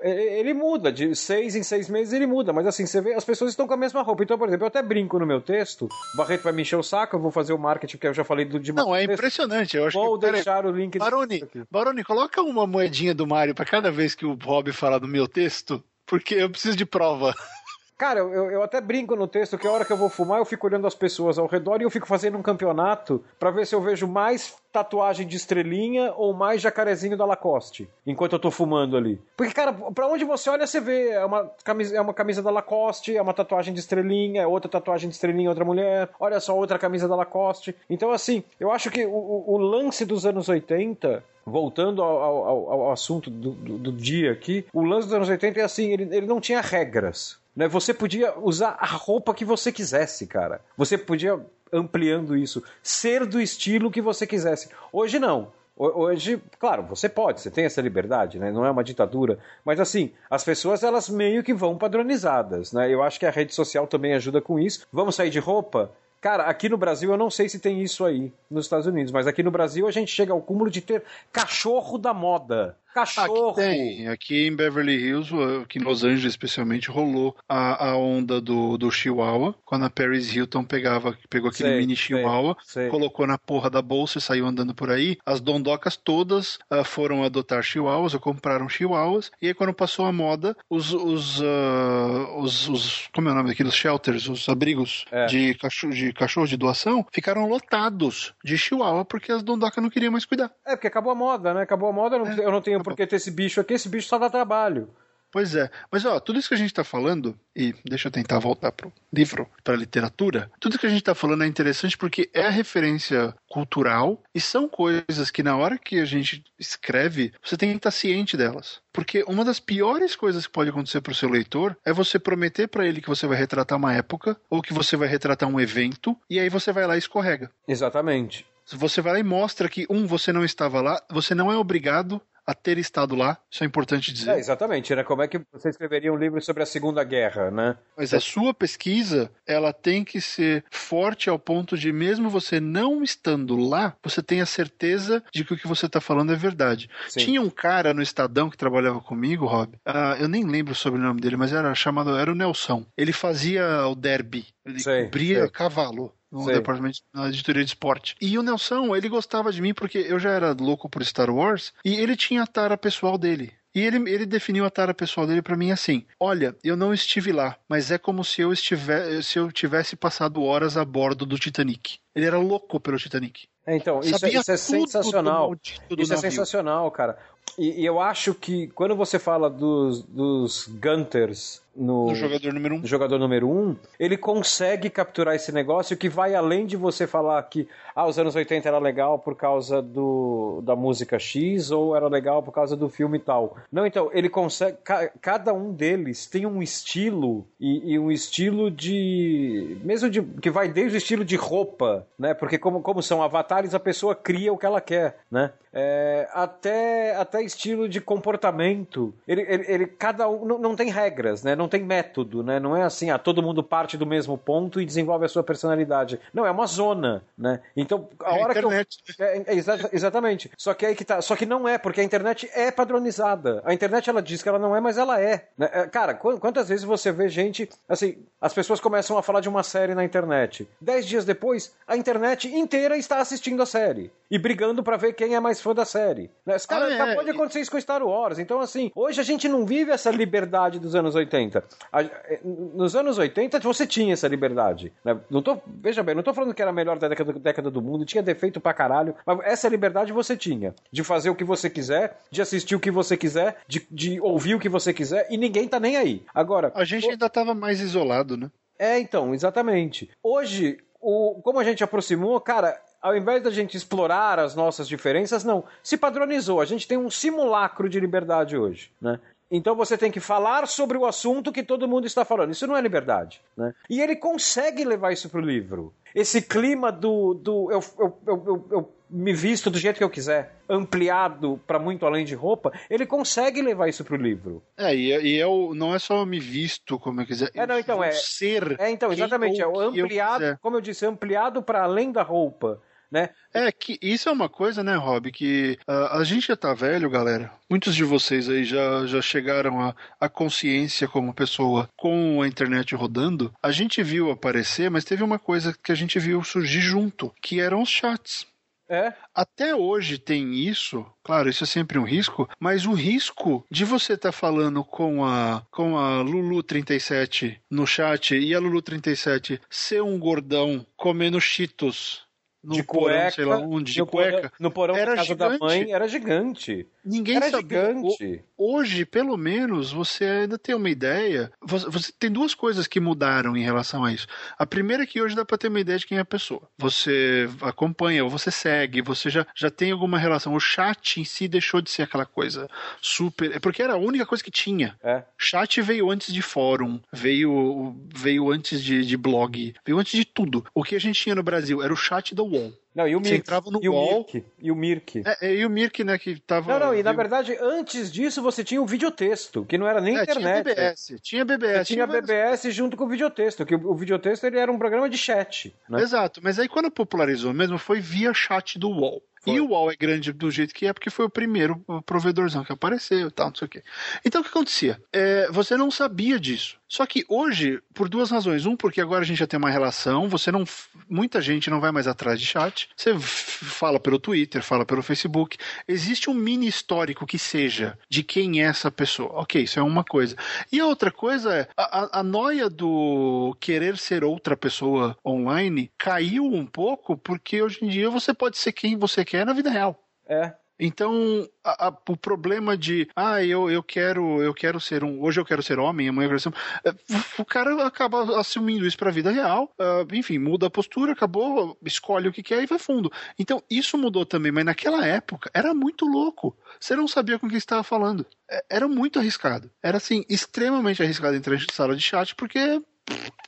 Ele muda, de seis em seis meses ele muda, mas assim, você vê, as pessoas estão com a mesma roupa. Então, por exemplo, eu até brinco no meu texto, o Barreto vai me encher o saco, eu vou fazer o marketing, porque eu já falei do de Não, é impressionante. Eu acho vou que, deixar o link. Baroni, Baroni, coloca uma moedinha do Mario para cada vez que o Rob falar do meu texto, porque eu preciso de prova. Cara, eu, eu até brinco no texto que a hora que eu vou fumar, eu fico olhando as pessoas ao redor e eu fico fazendo um campeonato para ver se eu vejo mais tatuagem de estrelinha ou mais jacarezinho da Lacoste, enquanto eu tô fumando ali. Porque, cara, pra onde você olha, você vê, é uma camisa, é uma camisa da Lacoste, é uma tatuagem de estrelinha, é outra tatuagem de estrelinha, outra mulher, olha só, outra camisa da Lacoste. Então, assim, eu acho que o, o lance dos anos 80 voltando ao, ao, ao assunto do, do, do, dia aqui, o lance dos anos 80 é assim, ele, ele não tinha regras. Né? Você podia usar a roupa que você quisesse, cara. Você podia ampliando isso, ser do estilo que você quisesse. Hoje não. Hoje, claro, você pode, você tem essa liberdade, né? Não é uma ditadura, mas assim, as pessoas elas meio que vão padronizadas, né? Eu acho que a rede social também ajuda com isso. Vamos sair de roupa? Cara, aqui no Brasil eu não sei se tem isso aí nos Estados Unidos, mas aqui no Brasil a gente chega ao cúmulo de ter cachorro da moda. Cachorro. Aqui tem. Aqui em Beverly Hills, aqui em Los Angeles especialmente, rolou a, a onda do, do Chihuahua. Quando a Paris Hilton pegava, pegou aquele sei, mini Chihuahua, sei, sei. colocou na porra da bolsa e saiu andando por aí. As dondocas todas uh, foram adotar Chihuahuas ou compraram Chihuahuas. E aí, quando passou a moda, os. os, uh, os, os como é o nome daqueles shelters, os abrigos é. de, cachorro, de cachorro de doação, ficaram lotados de Chihuahua porque as dondocas não queriam mais cuidar. É, porque acabou a moda, né? Acabou a moda, eu não, é. eu não tenho porque ter esse bicho aqui, esse bicho só dá trabalho. Pois é, mas ó, tudo isso que a gente está falando, e deixa eu tentar voltar para o livro, para a literatura, tudo que a gente está falando é interessante porque é referência cultural e são coisas que na hora que a gente escreve, você tem que estar ciente delas. Porque uma das piores coisas que pode acontecer para o seu leitor é você prometer para ele que você vai retratar uma época ou que você vai retratar um evento e aí você vai lá e escorrega. Exatamente. Você vai lá e mostra que, um, você não estava lá, você não é obrigado a ter estado lá, isso é importante dizer. É, exatamente, né? Como é que você escreveria um livro sobre a Segunda Guerra, né? Mas a sua pesquisa, ela tem que ser forte ao ponto de, mesmo você não estando lá, você tenha certeza de que o que você está falando é verdade. Sim. Tinha um cara no Estadão que trabalhava comigo, Rob, uh, eu nem lembro sobre o nome dele, mas era chamado, era o Nelson. Ele fazia o derby, ele sei, cobria sei. cavalo no Sei. departamento na editoria de esporte. E o Nelson, ele gostava de mim porque eu já era louco por Star Wars e ele tinha a tara pessoal dele. E ele, ele definiu a tara pessoal dele para mim assim: Olha, eu não estive lá, mas é como se eu, estiver, se eu tivesse passado horas a bordo do Titanic. Ele era louco pelo Titanic. É, então, isso, é, isso é sensacional. Isso é sensacional, cara. E, e, eu acho que quando você fala dos, dos Gunters no, no jogador número um. No jogador número um, ele consegue capturar esse negócio que vai além de você falar que ah, os anos 80 era legal por causa do, da música X ou era legal por causa do filme tal. Não, então, ele consegue. Ca, cada um deles tem um estilo e, e, um estilo de. Mesmo de. que vai desde o estilo de roupa, né? Porque, como, como são avatares, a pessoa cria o que ela quer, né? É, até, até estilo de comportamento. Ele, ele, ele cada um não, não tem regras, né? Não tem método, né? Não é assim, ah, todo mundo parte do mesmo ponto e desenvolve a sua personalidade. Não, é uma zona, né? Então, a é hora internet. que eu... é, é, exa exatamente. Só que aí que tá, só que não é, porque a internet é padronizada. A internet ela diz que ela não é, mas ela é. Né? É, cara, quantas vezes você vê gente, assim, as pessoas começam a falar de uma série na internet. Dez dias depois, a internet inteira está assistindo a série e brigando para ver quem é mais fã da série. Né? Cara, ah, é. acabou de acontecer isso com Star Wars. Então, assim, hoje a gente não vive essa liberdade dos anos 80. É, nos anos 80 você tinha essa liberdade. Né? Não tô, veja bem, não tô falando que era a melhor da década, década do mundo, tinha defeito pra caralho, mas essa liberdade você tinha. De fazer o que você quiser, de assistir o que você quiser, de, de ouvir o que você quiser, e ninguém tá nem aí. Agora. A gente o... ainda tava mais isolado, né? É, então, exatamente. Hoje, o, como a gente aproximou, cara, ao invés da gente explorar as nossas diferenças, não, se padronizou. A gente tem um simulacro de liberdade hoje, né? Então você tem que falar sobre o assunto que todo mundo está falando. Isso não é liberdade. Né? E ele consegue levar isso para o livro. Esse clima do. do eu, eu, eu, eu, me visto do jeito que eu quiser, ampliado para muito além de roupa, ele consegue levar isso para o livro. É, e, e eu, não é só me visto como eu quiser. É, não, então é. Ser. É, então, exatamente. É o ampliado, como eu disse, ampliado para além da roupa né? É que isso é uma coisa, né, Rob, que uh, a gente já tá velho, galera. Muitos de vocês aí já, já chegaram a, a consciência como pessoa com a internet rodando. A gente viu aparecer, mas teve uma coisa que a gente viu surgir junto, que eram os chats. É. Até hoje tem isso, claro, isso é sempre um risco, mas o risco de você estar tá falando com a com a Lulu 37 no chat e a Lulu 37 ser um gordão comendo cheetos no de porão, cueca, sei lá onde, de cueca. Porão, no porão era da casa gigante. da mãe era gigante. Ninguém era sabia. Gigante. Hoje, pelo menos, você ainda tem uma ideia. Você, você, tem duas coisas que mudaram em relação a isso. A primeira é que hoje dá para ter uma ideia de quem é a pessoa. Você acompanha, ou você segue, você já, já tem alguma relação. O chat em si deixou de ser aquela coisa super. É porque era a única coisa que tinha. É. Chat veio antes de fórum, veio, veio antes de, de blog, veio antes de tudo. O que a gente tinha no Brasil era o chat da UOL. Não, e o Mirk. entrava no e UOL. O Mirk, e o Mirk. É, e o Mirk, né, que tava. Não, não, e na verdade, antes disso você tinha o videotexto, que não era nem é, internet. Tinha BBS, tinha BBS. Tinha várias- BBS junto com o videotexto, que o, o videotexto ele era um programa de chat. Né? Exato, mas aí quando popularizou mesmo foi via chat do UOL. E o UOL é grande do jeito que é, porque foi o primeiro provedorzão que apareceu e tal, não sei o quê. Então o que acontecia? É, você não sabia disso. Só que hoje, por duas razões. Um, porque agora a gente já tem uma relação, você não. Muita gente não vai mais atrás de chat. Você fala pelo Twitter, fala pelo Facebook. Existe um mini histórico que seja de quem é essa pessoa. Ok, isso é uma coisa. E a outra coisa é a, a, a noia do querer ser outra pessoa online caiu um pouco, porque hoje em dia você pode ser quem você quer na vida real. É. Então, a- a- o problema de, ah, eu, eu quero eu quero ser um, hoje eu quero ser homem, amanhã eu quero ser é, o cara acaba assumindo isso para a vida real, ah, enfim, muda a postura, acabou, escolhe o que quer e vai fundo. Então, isso mudou também, mas naquela época era muito louco. Você não sabia com quem estava falando. É, Era muito arriscado. Era assim, extremamente arriscado entrar em sala de chat porque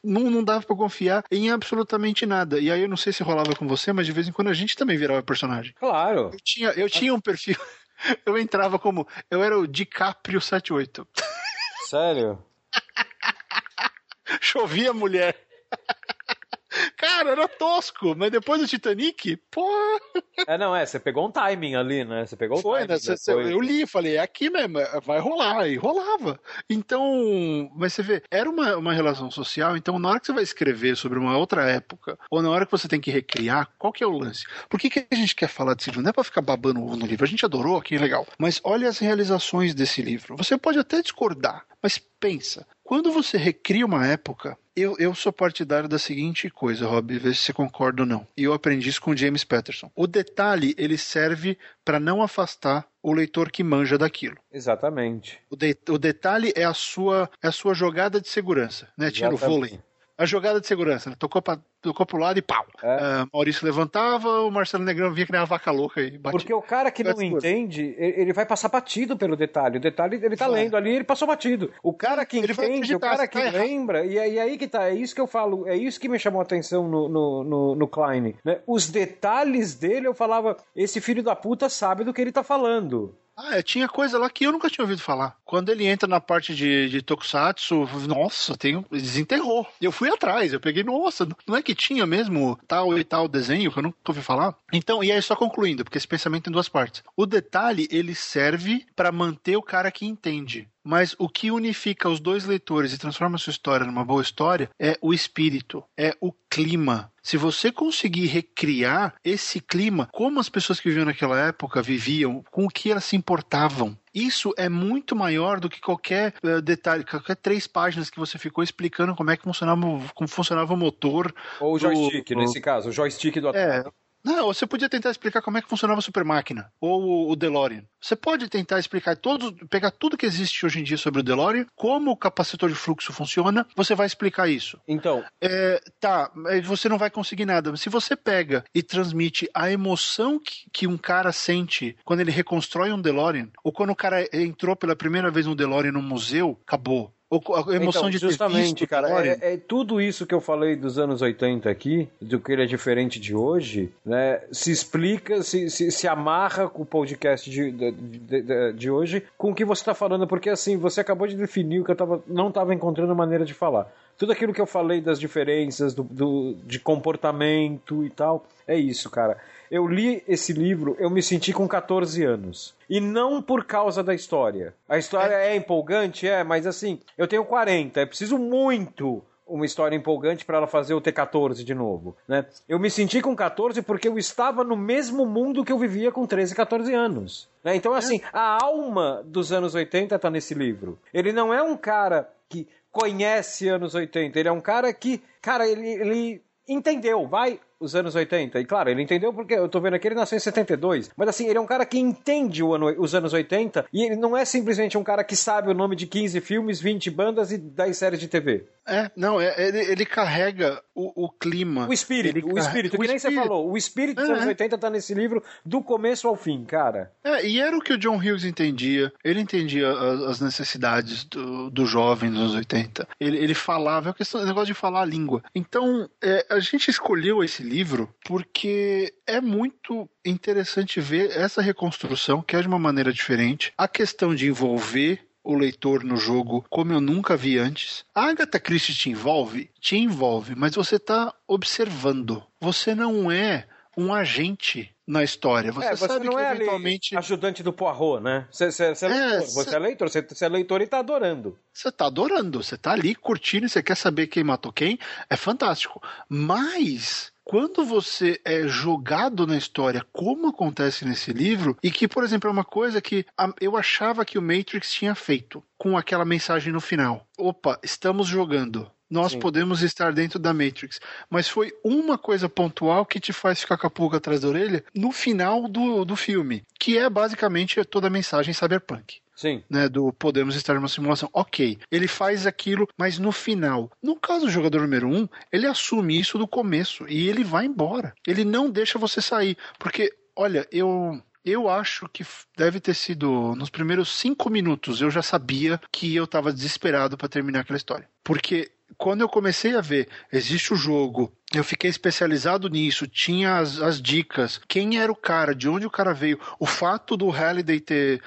não, não dava pra confiar em absolutamente nada. E aí eu não sei se rolava com você, mas de vez em quando a gente também virava personagem. Claro. Eu tinha, eu tinha um perfil. Eu entrava como. Eu era o DiCaprio 78. Sério. Chovia mulher. Cara, era tosco, mas depois do Titanic, pô, É, não, é, você pegou um timing ali, né? Você pegou o foi, timing. né? Cê- eu li, falei, é aqui mesmo, é- vai rolar, e rolava. Então, mas você vê, era uma, uma relação social, então na hora que você vai escrever sobre uma outra época, ou na hora que você tem que recriar, qual que é o lance? Por que, que a gente quer falar desse livro? Não é pra ficar babando ovo no livro, a gente adorou, que legal. Mas olha as realizações desse livro. Você pode até discordar, mas pensa, quando você recria uma época, eu, eu sou partidário da seguinte coisa, Rob, vê se você concorda ou não. E eu aprendi isso com o James Patterson. O detalhe, ele serve para não afastar o leitor que manja daquilo. Exatamente. O, de- o detalhe é a sua é a sua jogada de segurança, né? Tira o vôlei. A jogada de segurança, né? Tocou, pra, tocou pro lado e pau. É. Ah, Maurício levantava, o Marcelo Negrão vinha que nem uma vaca louca e batia. Porque o cara que não Essas coisas. entende, ele vai passar batido pelo detalhe. O detalhe, ele tá lendo ali, ele passou batido. O cara que Ele entende, o cara que tá errado. lembra, e aí, aí que tá, é isso que eu falo, é isso que me chamou a atenção no, no, no, no Klein. Né? Os detalhes dele, eu falava, esse filho da puta sabe do que ele tá falando. Ah, é, tinha coisa lá que eu nunca tinha ouvido falar. Quando ele entra na parte de, de Tokusatsu, nossa, tem, desenterrou. Eu fui atrás, eu peguei, nossa, não é que tinha mesmo tal e tal desenho que eu nunca ouvi falar? Então, e aí só concluindo, porque esse pensamento tem duas partes. O detalhe, ele serve para manter o cara que entende. Mas o que unifica os dois leitores e transforma sua história numa boa história é o espírito, é o clima. Se você conseguir recriar esse clima, como as pessoas que viviam naquela época viviam, com o que elas se importavam, isso é muito maior do que qualquer eh, detalhe, qualquer três páginas que você ficou explicando como é que funcionava, o- como funcionava o motor. Ou o joystick, do- nesse caso, o joystick do É. Não, você podia tentar explicar como é que funcionava a Super Máquina ou o- DeLorean. Você pode tentar explicar todos, pegar tudo que existe hoje em dia sobre o DeLorean, como o capacitor de fluxo funciona, você vai explicar isso. Então, É, tá, mas você não vai conseguir nada. Mas Se você pega e transmite a emoção que, que um cara sente quando ele reconstrói um DeLorean, ou quando o cara entrou pela primeira vez no DeLorean no museu, acabou. A emoção então, de ter justamente, visto cara, é, é tudo isso que eu falei dos anos 80 aqui, do que ele é diferente de hoje, né? Se explica, se, se, se amarra com o podcast de, de, de- de hoje com o que você está falando, porque assim, você acabou de definir o que eu tava, não estava encontrando maneira de falar. Tudo aquilo que eu falei das diferenças, do, do- de comportamento e tal, é isso, cara. Eu li esse livro, eu me senti com 14 anos. E não por causa da história. A história é, empolgante, é, mas assim, eu tenho 40, é preciso muito uma história empolgante para ela fazer eu ter 14 de novo, né? Eu me senti com 14 porque eu estava no mesmo mundo que eu vivia com 13, 14 anos. né? Então, assim, a alma dos anos 80 tá nesse livro. Ele não é um cara que conhece anos 80, ele é um cara que, cara, ele, ele entendeu, vai, os anos 80. E claro, ele entendeu porque eu tô vendo aqui, ele nasceu em 72. Mas assim, ele é um cara que entende ano, os anos 80 e ele não é simplesmente um cara que sabe o nome de 15 filmes, 20 bandas e 10 séries de TV. É, não, é, ele, ele carrega o, o clima. O espírito, Ele o espírito, o que nem você espírito. falou. O espírito dos É, anos é. 80 tá nesse livro do começo ao fim, cara. É, e era o que o John Hughes entendia. Ele entendia as necessidades do, do jovem dos anos 80. Ele, ele falava, é o negócio de falar a língua. Então, é, a gente escolheu esse livro porque é muito interessante ver essa reconstrução, que é de uma maneira diferente. A questão de envolver o leitor no jogo como eu nunca vi antes. A Agatha Christie te envolve? Te envolve, mas você está observando. Você não é um agente na história. Você, é, você sabe não que é eventualmente. ajudante do Poirot, né? Você, você, você é, é leitor, você é leitor, você, você é leitor e tá adorando. Você tá adorando, você tá ali curtindo, você quer saber quem matou quem, é fantástico. Mas quando você é jogado na história, como acontece nesse livro, e que, por exemplo, é uma coisa que eu achava que o Matrix tinha feito com aquela mensagem no final. Opa, estamos jogando nós Sim. podemos estar dentro da Matrix. Mas foi uma coisa pontual que te faz ficar com a pulga atrás da orelha no final do, do filme, que é basicamente toda a mensagem cyberpunk. Sim. Né, do podemos estar numa simulação. Ok, ele faz aquilo, mas no final. No caso do jogador número um, ele assume isso do começo e ele vai embora. Ele não deixa você sair. Porque, olha, eu eu acho que deve ter sido nos primeiros cinco minutos eu já sabia que eu estava desesperado para terminar aquela história. Porque quando eu comecei a ver, existe o jogo, eu fiquei especializado nisso, tinha as, as dicas, quem era o cara, de onde o cara veio, o fato do Halliday ter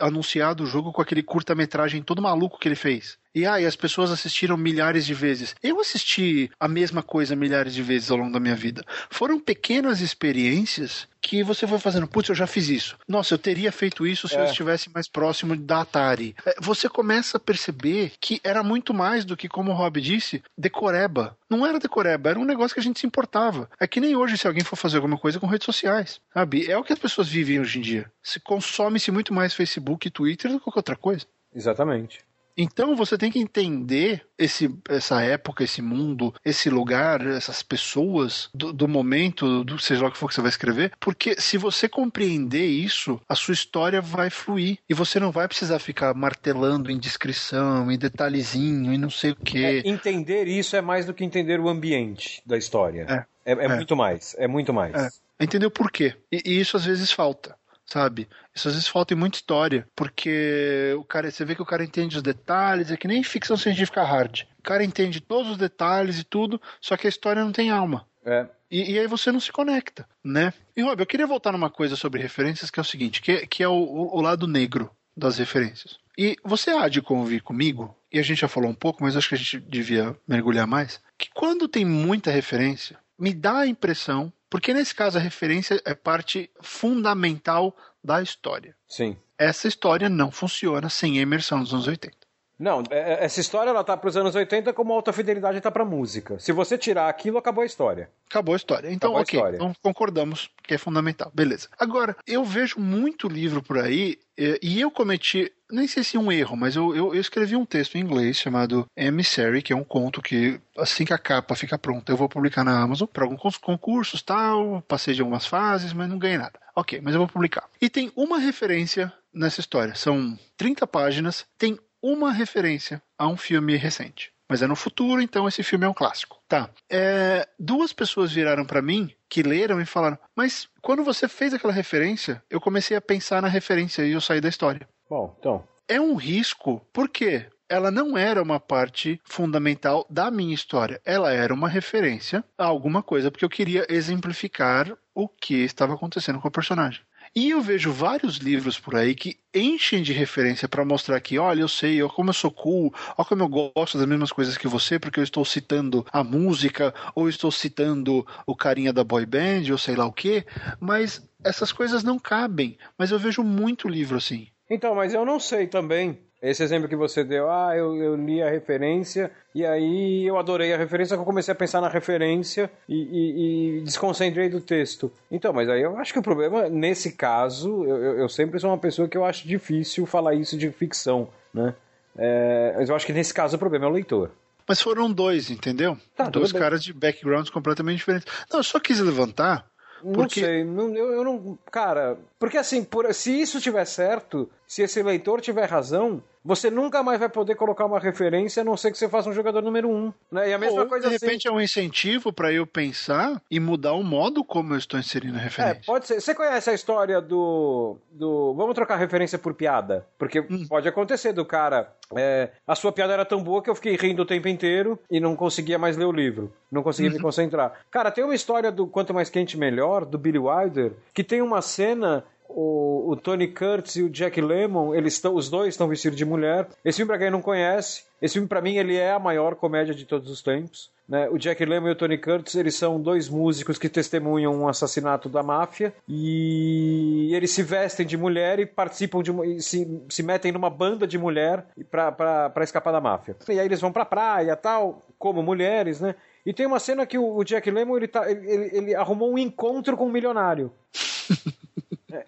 anunciado o jogo com aquele curta-metragem todo maluco que ele fez. E aí, ah, as pessoas assistiram milhares de vezes. Eu assisti a mesma coisa milhares de vezes ao longo da minha vida. Foram pequenas experiências que você foi fazendo, putz, eu já fiz isso. Nossa, eu teria feito isso se é. eu estivesse mais próximo da Atari. É, você começa a perceber que era muito mais do que, como o Rob disse, decoreba. Não era decoreba, era um negócio que a gente se importava. É que nem hoje, se alguém for fazer alguma coisa com redes sociais, sabe? É o que as pessoas vivem hoje em dia. Se consome-se muito mais Facebook e Twitter do que qualquer outra coisa. Exatamente. Então você tem que entender esse, essa época, esse mundo, esse lugar, essas pessoas do, do, momento, do seja lá o que for que você vai escrever, porque se você compreender isso, a sua história vai fluir e você não vai precisar ficar martelando em descrição, em detalhezinho e não sei o quê. É, entender isso é mais do que entender o ambiente da história. É, é, é, é. muito mais. É muito mais. É. Entender o porquê. E, e isso às vezes falta sabe? Isso às vezes falta em muita história, porque o cara, você vê que o cara entende os detalhes, é que nem ficção científica hard. O cara entende todos os detalhes e tudo, só que a história não tem alma. É. E, e, aí você não se conecta, né? E Rob, eu queria voltar numa coisa sobre referências que é o seguinte, que, que é o, o lado negro das referências. E você há de convir comigo, e a gente já falou um pouco, mas acho que a gente devia mergulhar mais, que quando tem muita referência, me dá a impressão porque nesse caso a referência é parte fundamental da história. Sim. Essa história não funciona sem a imersão dos anos 80. Não, é, é, essa história ela tá para os anos 80 como a alta fidelidade tá para música. Se você tirar aquilo, acabou a história. Acabou a história. Então, acabou ok, história. então concordamos que é fundamental. Beleza. Agora, eu vejo muito livro por aí e eu cometi, nem sei se é um erro, mas eu, eu, eu, escrevi um texto em inglês chamado Emissary, que é um conto que, assim que a capa fica pronta, eu vou publicar na Amazon para alguns concursos tal, passei de algumas fases, mas não ganhei nada. Ok, mas eu vou publicar. E tem uma referência nessa história. São 30 páginas, tem uma referência a um filme recente. Mas é no futuro, então esse filme é um clássico. Tá. É, duas pessoas viraram para mim que leram e falaram: Mas quando você fez aquela referência, eu comecei a pensar na referência e eu saí da história. Bom, então. É um risco, por quê? Ela não era uma parte fundamental da minha história. Ela era uma referência a alguma coisa, porque eu queria exemplificar o que estava acontecendo com o personagem. E eu vejo vários livros por aí que enchem de referência para mostrar que, olha, eu sei, ó, como eu sou cool, olha como eu gosto das mesmas coisas que você, porque eu estou citando a música, ou estou citando o carinha da boy band, ou sei lá o quê, mas essas coisas não cabem. Mas eu vejo muito livro assim. Então, mas eu não sei também esse exemplo que você deu, ah, eu, eu, li a referência e aí eu adorei a referência, que eu comecei a pensar na referência e, e, e, desconcentrei do texto. Então, mas aí eu acho que o problema, nesse caso, eu, eu sempre sou uma pessoa que eu acho difícil falar isso de ficção, né? É, mas eu acho que nesse caso o problema é o leitor. Mas foram dois, entendeu? Tá, dois caras de backgrounds completamente diferentes. Não, eu só quis levantar porque... Não sei, não, eu, eu, não. Cara, porque assim, por, se isso estiver certo, se esse leitor tiver razão, você nunca mais vai poder colocar uma referência a não ser que você faça um jogador número um. Né? E a mesma Ou, coisa de assim. repente é um incentivo para eu pensar e mudar o modo como eu estou inserindo a É, referência. pode ser. Você conhece a história do. do vamos trocar referência por piada? Porque Hum. pode acontecer do cara. é, a sua piada era tão boa que eu fiquei rindo o tempo inteiro e não conseguia mais ler o livro. Não conseguia Uhum. me concentrar. Cara, tem uma história do Quanto Mais Quente Melhor, do Billy Wilder, que tem uma cena o, o Tony Curtis e o Jack Lemmon, eles estão, os dois estão vestidos de mulher. Esse filme, pra quem não conhece, esse filme, pra mim, ele é a maior comédia de todos os tempos. Né? O Jack Lemmon e o Tony Curtis, eles são dois músicos que testemunham um assassinato da máfia e eles se vestem de mulher e participam de uma, se, se metem numa banda de mulher pra escapar da máfia. E aí eles vão pra praia tal, como mulheres, né? E tem uma cena que o o Jack Lemmon ele, tá, ele, ele- ele arrumou um encontro com um milionário.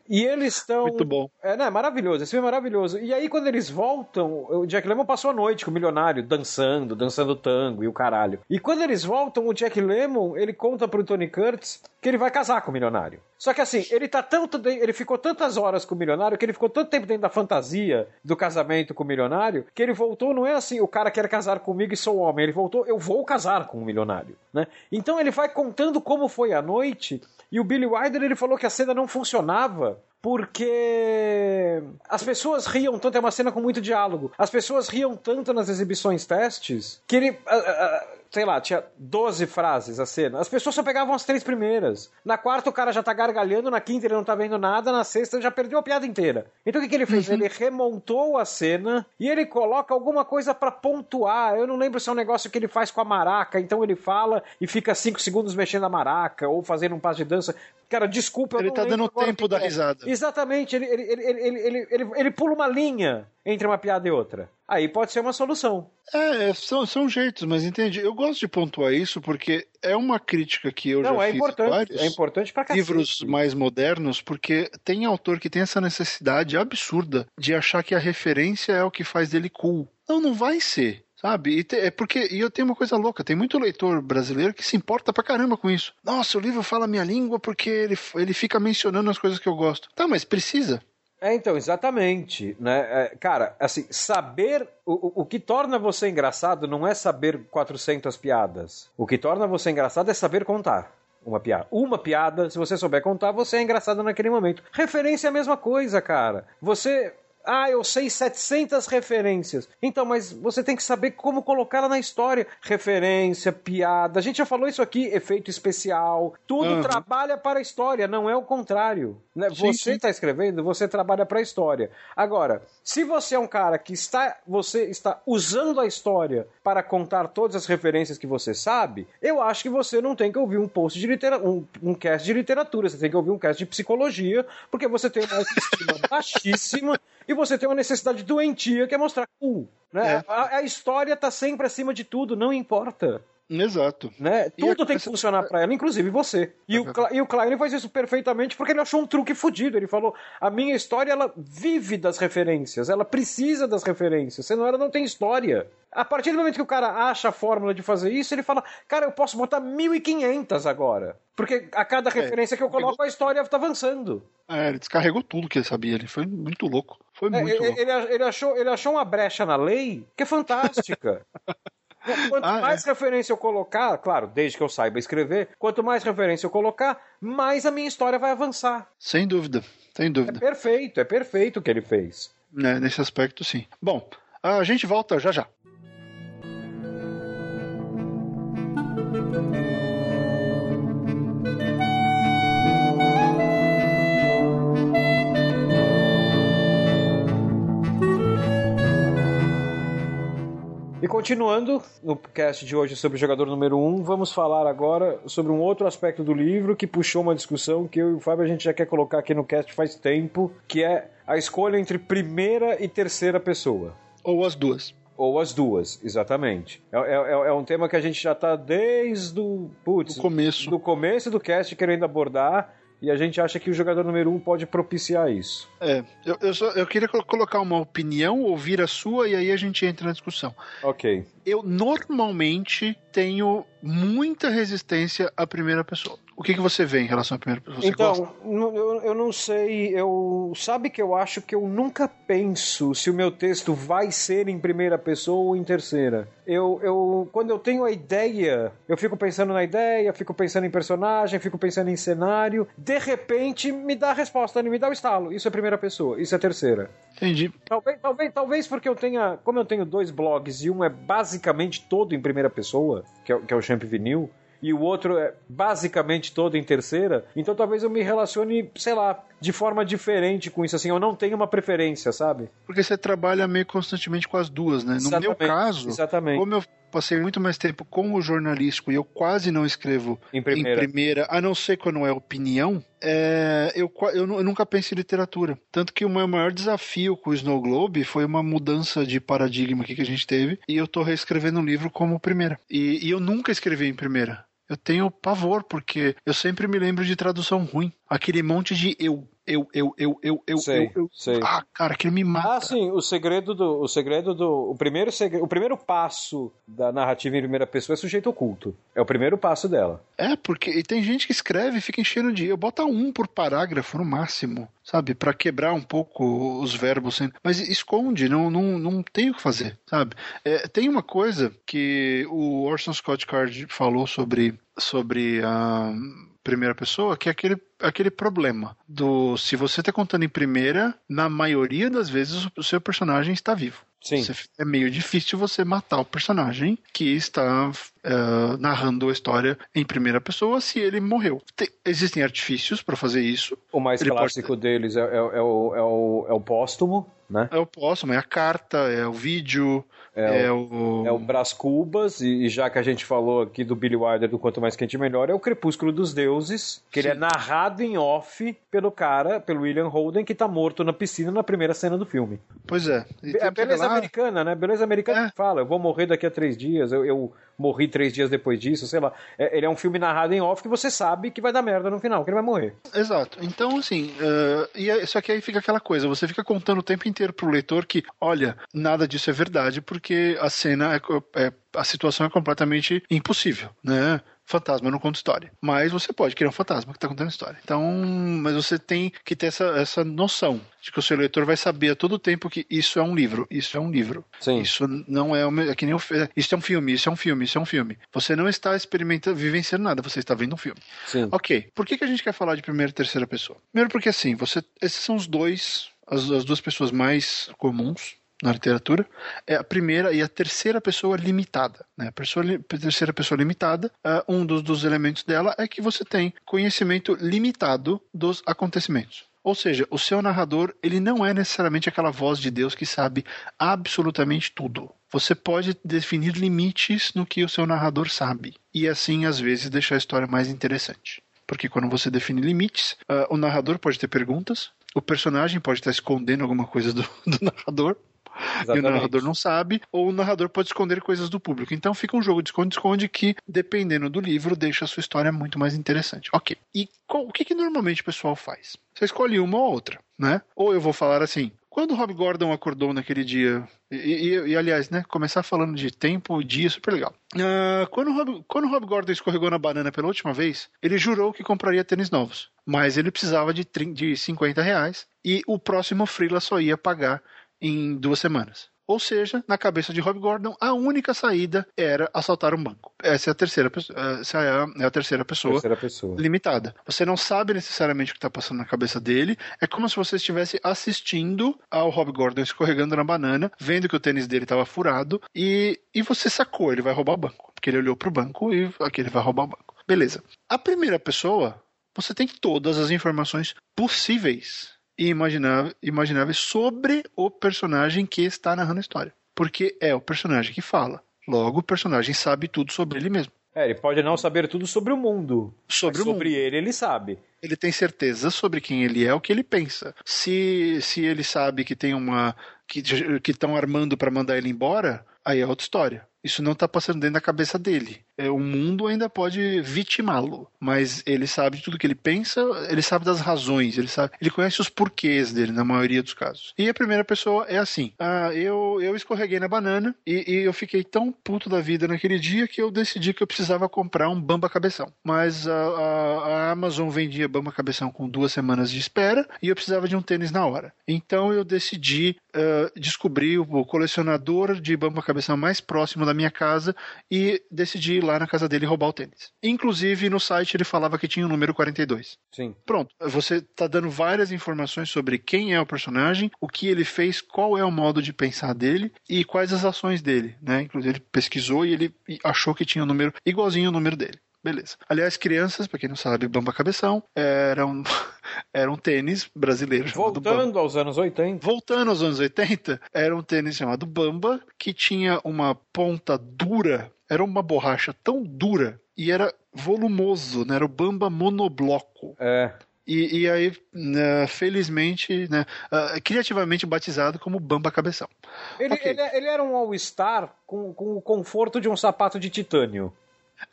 E eles estão. Muito bom. É, né? Maravilhoso. Esse filme é maravilhoso. E aí, quando eles voltam, o Jack Lemmon passou a noite com o milionário, dançando, dançando tango e o caralho. E quando eles voltam, o Jack Lemmon, ele conta pro Tony Curtis que ele vai casar com o milionário. Só que assim, ele tá tanto. Ele ficou tantas horas com o milionário, que ele ficou tanto tempo dentro da fantasia do casamento com o milionário, que ele voltou, não é assim, o cara quer casar comigo e sou homem. Ele voltou, eu vou casar com o milionário. Né? Então ele vai contando como foi a noite. E o Billy Wilder ele falou que a cena não funcionava porque as pessoas riam tanto, é uma cena com muito diálogo. As pessoas riam tanto nas exibições testes que ele, sei lá, tinha 12 frases a cena. As pessoas só pegavam as três primeiras. Na quarta o cara já tá gargalhando, na quinta ele não tá vendo nada, na sexta ele já perdeu a piada inteira. Então o que, que ele fez? Ele remontou a cena e ele coloca alguma coisa pra pontuar. Eu não lembro se é um negócio que ele faz com a maraca, então ele fala e fica cinco segundos mexendo a maraca ou fazendo um passo de dança. Cara, desculpa, eu Ele não tá dando tempo da é. risada. Exatamente, ele, ele, ele, ele, ele, pula uma linha entre uma piada e outra. Aí pode ser uma solução. É, é, são, são jeitos, mas entende? Eu gosto de pontuar isso porque é uma crítica que eu não, já é fiz importante. vários É importante pra cacete. livros mais modernos, porque tem autor que tem essa necessidade absurda de achar que a referência é o que faz dele cool. Não, não vai ser. Sabe? E te- é porque e eu tenho uma coisa louca, tem muito leitor brasileiro que se importa pra caramba com isso. Nossa, o livro fala a minha língua porque ele, ele fica mencionando as coisas que eu gosto. Tá, mas precisa. É, então, exatamente. Né? É, cara, assim, saber. O- o que torna você engraçado não é saber 400 piadas. O que torna você engraçado é saber contar. Uma piada. Uma piada, se você souber contar, você é engraçado naquele momento. Referência é a mesma coisa, cara. Você. Ah, eu sei 700 referências. Então, mas você tem que saber como colocá-la na história. Referência, piada. A gente já falou isso aqui, efeito especial. Tudo Uhum. trabalha para a história, não é o contrário. Né? Sim, Você está escrevendo, você trabalha para a história. Agora, se você é um cara que está, você está usando a história para contar todas as referências que você sabe, eu acho que você não tem que ouvir um post de literatura, um, um cast de literatura, você tem que ouvir um cast de psicologia, porque você tem uma autoestima baixíssima e você tem uma necessidade doentia que é mostrar cool. Né? É. A, a história está sempre acima de tudo, não importa. Exato. Né? Tudo a- tem que funcionar pra ela, inclusive você. E o, Cla- e o Klein faz isso perfeitamente porque ele achou um truque fudido. Ele falou: a minha história ela vive das referências, ela precisa das referências, senão ela não tem história. A partir do momento que o cara acha a fórmula de fazer isso, ele fala: cara, eu posso botar 1500 agora. Porque a cada referência que eu coloco, a história tá avançando. É, ele descarregou tudo que ele sabia. Ele foi muito louco. Foi É, muito ele, louco. ele achou, ele achou uma brecha na lei que é fantástica. Quanto Ah, mais referência eu colocar, claro, desde que eu saiba escrever, quanto mais referência eu colocar, mais a minha história vai avançar. Sem dúvida. Sem É dúvida. perfeito, é perfeito o que ele fez. Né, nesse aspecto, sim. Bom, a gente volta já já. E continuando no cast de hoje sobre o jogador número 1, um, vamos falar agora sobre um outro aspecto do livro que puxou uma discussão que eu e o Fábio a gente já quer colocar aqui no cast faz tempo, que é a escolha entre primeira e terceira pessoa. Ou as duas. Ou as duas, exatamente. É, é- é um tema que a gente já tá desde o. Putz, Do começo. do começo do cast querendo abordar. E a gente acha que o jogador número um pode propiciar isso. É, eu, eu, só, eu queria colocar uma opinião, ouvir a sua, e aí a gente entra na discussão. Ok. Eu normalmente tenho muita resistência à primeira pessoa. O que, que você vê em relação à primeira pessoa? Você então, eu, eu não sei, eu sabe que eu acho que eu nunca penso se o meu texto vai ser em primeira pessoa ou em terceira. Eu, eu quando eu tenho a ideia, eu fico pensando na ideia, fico pensando em personagem, fico pensando em cenário. De repente, me dá a resposta, me dá o estalo. Isso é primeira pessoa, isso é terceira. Entendi. Talvez, talvez, talvez porque eu tenha, como eu tenho dois blogs e um é basicamente todo em primeira pessoa, que é, que é o Champ Vinil e o outro é basicamente todo em terceira, então talvez eu me relacione, sei lá, de forma diferente com isso, assim, eu não tenho uma preferência, sabe? Porque você trabalha meio constantemente com as duas, né? No Exatamente, meu caso, exatamente. como eu passei muito mais tempo com o jornalístico e eu quase não escrevo Em primeira. a não ser quando é opinião, é, eu, eu eu nunca penso em literatura. Tanto que o meu maior desafio com o Snow Globe foi uma mudança de paradigma aqui que a gente teve, e eu tô reescrevendo um livro como primeira. E, e eu nunca escrevi em primeira. Eu tenho pavor, porque eu sempre me lembro de tradução ruim. Aquele monte de eu, eu, eu, eu, eu, eu, Sei, eu, eu. sei. Ah, cara, aquilo me mata. Ah, sim, o segredo do. O segredo do. O primeiro, segre, o primeiro passo da narrativa em primeira pessoa é sujeito oculto. É o primeiro passo dela. É, porque e tem gente que escreve e fica enchendo de eu. Bota um por parágrafo no máximo, sabe? Pra quebrar um pouco os verbos. Mas esconde, não, não, não tem o que fazer, sabe? É, tem uma coisa que o Orson Scott Card falou sobre, sobre a primeira pessoa, que é aquele, aquele problema do se você tá contando em primeira, na maioria das vezes o seu personagem está vivo. Sim. É meio difícil você matar o personagem que está eh, narrando a história em primeira pessoa se ele morreu. Tem- existem artifícios para fazer isso. O mais Ele pode clássico deles é, é, é o, é, o, é o póstumo, né? É o póstumo, é a carta, é o vídeo, É é, o. É o Brás Cubas, e, e já que a gente falou aqui do Billy Wilder do Quanto Mais Quente Melhor, é o Crepúsculo dos Deuses, que ele Sim. é narrado em off pelo cara, pelo William Holden, que tá morto na piscina na primeira cena do filme. Pois é. É beleza lá- americana, né? Beleza americana É. fala, eu vou morrer daqui a três dias, eu, eu morri três dias depois disso, sei lá. É- ele é um filme narrado em off que você sabe que vai dar merda no final, que ele vai morrer. Exato. Então, assim, eh, e é- só que aí fica aquela coisa, você fica contando o tempo inteiro pro leitor que, olha, nada disso é verdade, porque a cena é, é- a situação é completamente impossível, né? Fantasma não conta história. Mas você pode criar um fantasma que tá contando história. Então, mas você tem que ter essa, essa noção de que o seu leitor vai saber a todo tempo que isso é um livro, isso é um livro. Sim. Isso não é, uma, é que nem o, isso é um filme, isso é um filme, isso é um filme. Você não está experimentando, vivenciando nada, você está vendo um filme. Sim. Ok, por que, que a gente quer falar de primeira e terceira pessoa? Primeiro porque assim, você, esses são os dois, as, as duas pessoas mais comuns na literatura, é a primeira e a terceira pessoa limitada. Né? A pessoa, a terceira pessoa limitada, ah, um dos, dos elementos dela é que você tem conhecimento limitado dos acontecimentos. Ou seja, o seu narrador, ele não é necessariamente aquela voz de Deus que sabe absolutamente tudo. Você pode definir limites no que o seu narrador sabe. E assim, às vezes, deixar a história mais interessante. Porque quando você define limites, ah, o narrador pode ter perguntas, o personagem pode estar escondendo alguma coisa do, do narrador, e o Exatamente. narrador não sabe, ou o narrador pode esconder coisas do público. Então fica um jogo de esconde-esconde que, dependendo do livro, deixa a sua história muito mais interessante. Ok. E qual- o que, que normalmente o pessoal faz? Você escolhe uma ou outra, né? Ou eu vou falar assim. Quando o Rob Gordon acordou naquele dia, e, e- e, aliás, né, começar falando de tempo e dia, super legal. Ah, quando, o Rob, quando o Rob Gordon escorregou na banana pela última vez, ele jurou que compraria tênis novos, mas ele precisava de, 30 de 50 reais e o próximo Freela só ia pagar em duas semanas. Ou seja, na cabeça de Rob Gordon, a única saída era assaltar um banco. Essa é a terceira, pessoa- essa é a, é a terceira pessoa Terceira pessoa. limitada. Você não sabe necessariamente o que está passando na cabeça dele. É como se você estivesse assistindo ao Rob Gordon escorregando na banana, vendo que o tênis dele estava furado e, e você sacou, ele vai roubar o banco. Porque ele olhou para o banco e aqui ele vai roubar o banco. Beleza. A primeira pessoa, você tem todas as informações possíveis e imagináveis, sobre o personagem que está narrando a história. Porque é o personagem que fala. Logo, o personagem sabe tudo sobre ele mesmo. É, ele pode não saber tudo sobre o mundo. Sobre o sobre ele, ele sabe. ele tem certeza sobre quem ele é, o que ele pensa. Se, se ele sabe que tem uma que que estão armando para mandar ele embora, aí é outra história. Isso não está passando dentro da cabeça dele. É, o mundo ainda pode vitimá-lo, mas ele sabe tudo que ele pensa, ele sabe das razões, ele sabe, ele conhece os porquês dele na maioria dos casos. E a primeira pessoa é assim: ah, eu, eu escorreguei na banana e, e eu fiquei tão puto da vida naquele dia que eu decidi que eu precisava comprar um Bamba Cabeção. Mas a, a, a Amazon vendia Bamba Cabeção com duas semanas de espera e eu precisava de um tênis na hora. Então eu decidi uh, descobrir o colecionador de Bamba Cabeção mais próximo da minha casa e decidi ir lá na casa dele roubar o tênis. Inclusive, no site ele falava que tinha o número 42. Sim. Pronto, você está dando várias informações sobre quem é o personagem, o que ele fez, qual é o modo de pensar dele e quais as ações dele, né? Inclusive ele pesquisou e ele achou que tinha o um número igualzinho ao número dele. Beleza. Aliás, crianças, pra quem não sabe, Bamba Cabeção era um, era um tênis brasileiro Voltando aos anos 80. Voltando aos anos 80, era um tênis chamado Bamba, que tinha uma ponta dura, era uma borracha tão dura e era volumoso, né? Era o Bamba monobloco. É. E, e, aí, né, felizmente, né, uh, criativamente batizado como Bamba Cabeção. Ele, okay. ele, ele era um All-Star com, com o conforto de um sapato de titânio.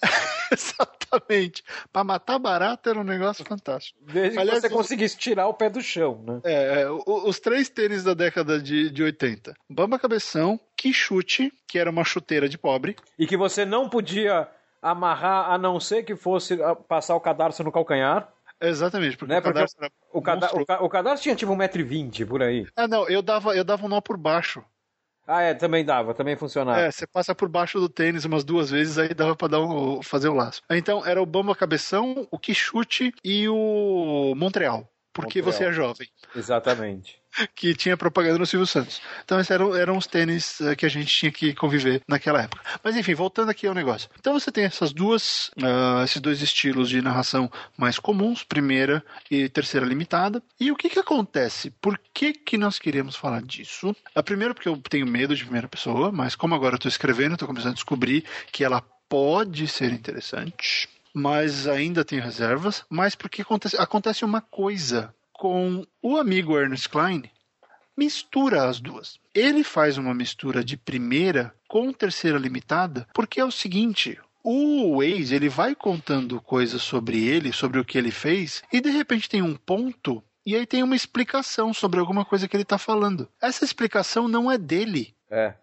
Exatamente. Para matar barata era um negócio fantástico. Desde Aliás, que você conseguisse tirar o pé do chão, né? É, é os três tênis da década de, de 80. Bamba Cabeção, Quixute, que era uma chuteira de pobre. E que você não podia amarrar a não ser que fosse passar o cadarço no calcanhar. Exatamente, porque, né? o, cadarço porque o, cada, o, o, cadarço tinha tipo 1,20m por aí. Ah, não, eu dava, eu dava um nó por baixo. Ah, é, também dava, também funcionava. É, você passa por baixo do tênis umas duas vezes, aí dava pra dar um, fazer o laço. Então, era o Bamba Cabeção, o Quixute e o Montreal. Porque Montreal. você é jovem. Exatamente. Que tinha propaganda no Silvio Santos. Então, esses eram, eram os tênis uh, que a gente tinha que conviver naquela época. Mas, enfim, voltando aqui ao negócio. Então, você tem essas duas, uh, esses dois estilos de narração mais comuns, primeira e terceira limitada. E o que que acontece? Por que que nós queremos falar disso? A primeira, porque eu tenho medo de primeira pessoa, mas como agora eu estou escrevendo, estou começando a descobrir que ela pode ser interessante mas ainda tenho reservas, mas porque acontece, acontece uma coisa com o amigo Ernest Klein, mistura as duas. Ele faz uma mistura de primeira com terceira limitada, porque é o seguinte, o Waze ele vai contando coisas sobre ele, sobre o que ele fez, e de repente tem um ponto e aí tem uma explicação sobre alguma coisa que ele está falando. Essa explicação não é dele. É.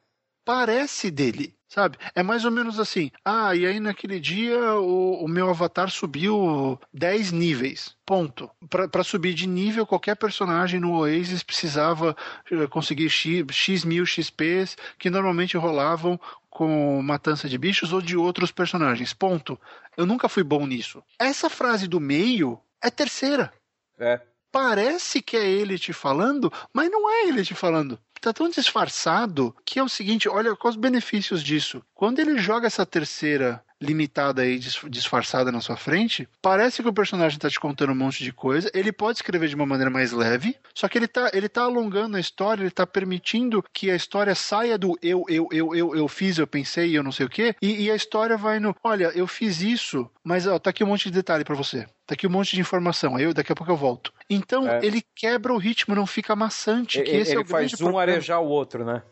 Parece dele. Sabe? É mais ou menos assim. Ah, e aí naquele dia o, o meu avatar subiu 10 níveis. Ponto. Para subir de nível, qualquer personagem no Oasis precisava eh, conseguir X, X mil XPs que normalmente rolavam com matança de bichos ou de outros personagens. Ponto. Eu nunca fui bom nisso. Essa frase do meio é terceira. É. Parece que é ele te falando, mas não é ele te falando tá tão disfarçado que é o seguinte, olha quais os benefícios disso. Quando ele joga essa terceira limitada aí, disfarçada na sua frente, parece que o personagem está te contando um monte de coisa. Ele pode escrever de uma maneira mais leve, só que ele está ele tá alongando a história, ele está permitindo que a história saia do eu, eu, eu, eu, eu fiz, eu pensei, eu não sei o quê, e, e a história vai no, olha, eu fiz isso, mas ó, tá aqui um monte de detalhe para você. Tá aqui um monte de informação, aí eu, daqui a pouco eu volto. Então, é. ele quebra o ritmo, não fica maçante. Que ele, esse ele é o faz um problema. arejar o outro, né?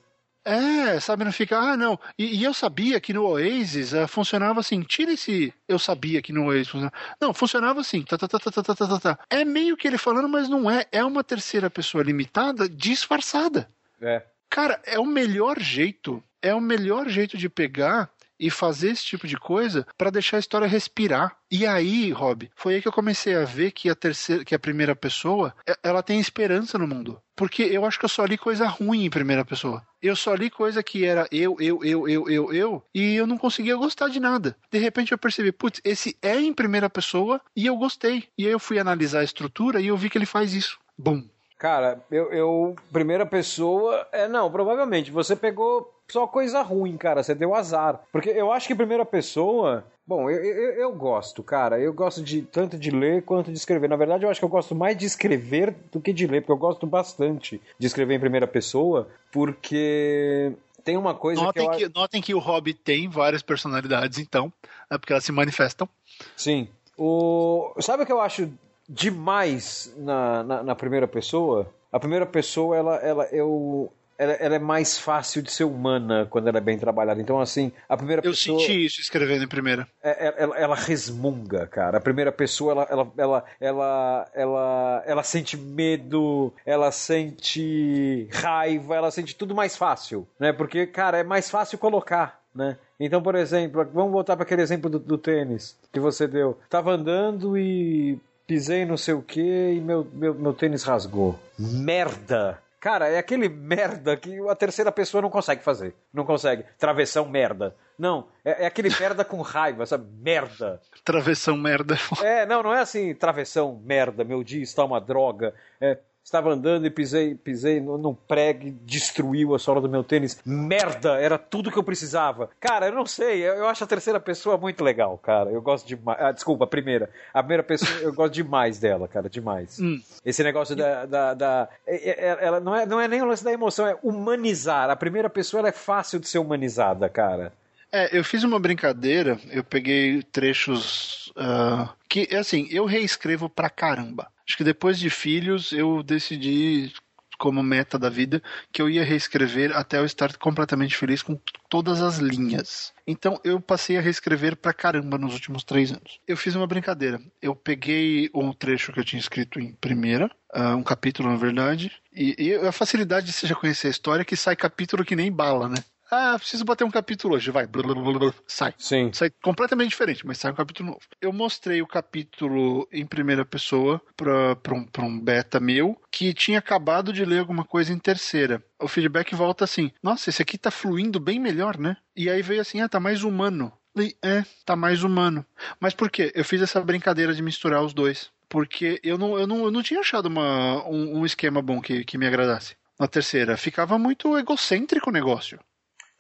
É, sabe, não fica, ah, não. E, e eu sabia que no Oasis uh, funcionava assim. Tira esse. Eu sabia que no Oasis funcionava. Não, funcionava assim. Tá, tá, tá, tá, tá, tá, tá, É meio que ele falando, mas não é. É uma terceira pessoa limitada disfarçada. É. Cara, é o melhor jeito. É o melhor jeito de pegar e fazer esse tipo de coisa para deixar a história respirar. E aí, Rob, foi aí que eu comecei a ver que a terceira, que a primeira pessoa, ela tem esperança no mundo. Porque eu acho que eu só li coisa ruim em primeira pessoa. Eu só li coisa que era eu, eu, eu, eu, eu, eu, e eu não conseguia gostar de nada. De repente eu percebi, putz, esse é em primeira pessoa e eu gostei. E aí eu fui analisar a estrutura e eu vi que ele faz isso. Bum. Cara, eu, eu primeira pessoa, é não, provavelmente você pegou só coisa ruim, cara. Você deu azar. Porque eu acho que primeira pessoa. Bom, eu, eu, eu, gosto, cara. Eu gosto de tanto de ler quanto de escrever. Na verdade, eu acho que eu gosto mais de escrever do que de ler, porque eu gosto bastante de escrever em primeira pessoa, porque tem uma coisa notem que, eu... que Notem que o Hobby tem várias personalidades, então, é porque elas se manifestam. Sim. O... Sabe o que eu acho demais na, na, na primeira pessoa? A primeira pessoa, ela, ela, eu, ela, ela, é mais fácil de ser humana quando ela é bem trabalhada. Então, assim, a primeira Eu pessoa. Eu senti isso escrevendo em primeira. É, é, ela, ela, resmunga, cara. A primeira pessoa, ela, ela, ela, ela, ela, ela sente medo, ela sente raiva, ela sente tudo mais fácil, né? Porque, cara, é mais fácil colocar, né? Então, por exemplo, vamos voltar para aquele exemplo do, do tênis que você deu. Tava andando e pisei não sei o que e meu, meu, meu tênis rasgou. Merda! Cara, é aquele merda que a terceira pessoa não consegue fazer. Não consegue. Travessão merda. Não, é, é aquele merda com raiva, sabe? Merda. Travessão merda. É, não, não é assim, travessão merda, meu dia está uma droga. É, Estava andando e pisei, pisei num prego e destruiu a sola do meu tênis. Merda, era tudo que eu precisava. Cara, eu não sei, eu acho a terceira pessoa muito legal, cara. Eu gosto demais. Ah, desculpa, a primeira. A primeira pessoa, eu gosto demais dela, cara, demais. Hum. Esse negócio da. da, da é, é, é, ela não é, não é nem o lance da emoção, é humanizar. A primeira pessoa ela é fácil de ser humanizada, cara. É, eu fiz uma brincadeira, eu peguei trechos uh, que, assim, eu reescrevo pra caramba. Acho que depois de filhos eu decidi como meta da vida que eu ia reescrever até eu estar completamente feliz com todas as linhas. Então eu passei a reescrever pra caramba nos últimos três anos. Eu fiz uma brincadeira. Eu peguei um trecho que eu tinha escrito em primeira, uh, um capítulo na verdade, e, e a facilidade de você já conhecer a história é que sai capítulo que nem bala, né? Ah, preciso bater um capítulo hoje, vai. Blá, blá, blá, sai. Sim. Sai completamente diferente, mas sai um capítulo novo. Eu mostrei o capítulo em primeira pessoa para um, um beta meu que tinha acabado de ler alguma coisa em terceira. O feedback volta assim: Nossa, esse aqui tá fluindo bem melhor, né? E aí veio assim: Ah, tá mais humano. É, tá mais humano. Mas por quê? Eu fiz essa brincadeira de misturar os dois. Porque eu não, eu não, eu não tinha achado uma, um, um esquema bom que, que me agradasse. Na terceira, ficava muito egocêntrico o negócio.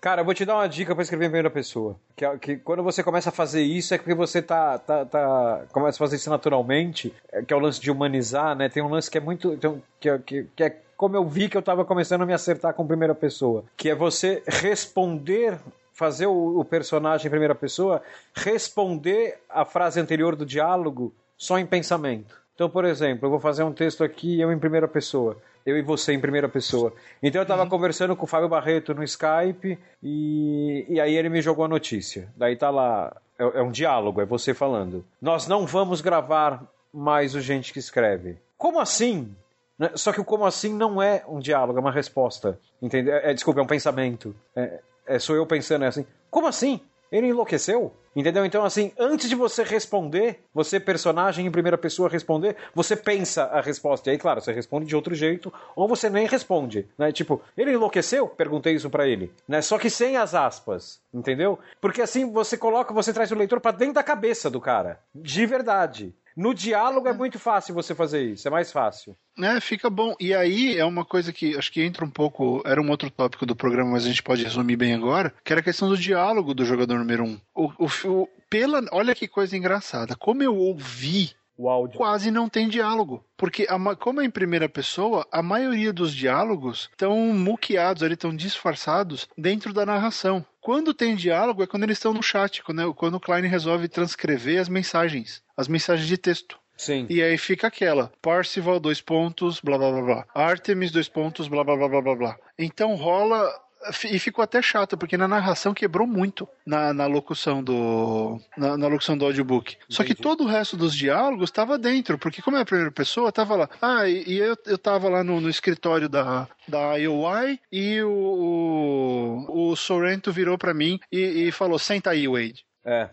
Cara, eu vou te dar uma dica para escrever em primeira pessoa. Que, é que, quando você começa a fazer isso, é porque você tá, tá, tá, começa a fazer isso naturalmente, é, que é o lance de humanizar, né? Tem um lance que é muito. Que, que, que é como eu vi que eu tava começando a me acertar com primeira pessoa. Que é você responder fazer o, personagem em primeira pessoa responder a frase anterior do diálogo só em pensamento. Então, por exemplo, eu vou fazer um texto aqui eu em primeira pessoa eu e você em primeira pessoa. Então eu estava uhum. conversando com o Fábio Barreto no Skype e, e aí ele me jogou a notícia. Daí tá lá, é, é um diálogo, é você falando. Nós não vamos gravar mais o Gente que Escreve. Como assim? Né? Só que o como assim não é um diálogo, é uma resposta. Entendeu? É, desculpa, é um pensamento. É, é, sou eu pensando é assim. Como assim? Ele enlouqueceu? Entendeu? Então, assim, antes de você responder, você, personagem em primeira pessoa, responder, você pensa a resposta. E aí, claro, você responde de outro jeito, ou você nem responde, né? Tipo, ele enlouqueceu? Perguntei isso para ele, né? Só que sem as aspas, entendeu? Porque assim você coloca, você traz o leitor para dentro da cabeça do cara, de verdade. No diálogo é muito fácil você fazer isso, é mais fácil. É, fica bom. E aí é uma coisa que acho que entra um pouco. Era um outro tópico do programa, mas a gente pode resumir bem agora, que era a questão do diálogo do jogador número um. O, o, o pela, olha que coisa engraçada. Como eu ouvi o áudio. Quase não tem diálogo. Porque, a, como é em primeira pessoa, a maioria dos diálogos estão muqueados, ali estão disfarçados dentro da narração. Quando tem diálogo é quando eles estão no chat, quando, quando o Klein resolve transcrever as mensagens, as mensagens de texto. Sim. E aí fica aquela, Parcival, dois pontos, blá blá blá blá. Artemis, dois pontos, blá blá blá blá blá blá. Então rola e ficou até chato, porque na narração quebrou muito na, na locução do. Na, na, locução do audiobook. Entendi. Só que todo o resto dos diálogos estava dentro, porque como é a primeira pessoa, tava lá. Ah, e, e eu, eu tava lá no, no escritório da, da IOI e o, o, o Sorrento virou para mim e, e falou: senta aí, Wade. É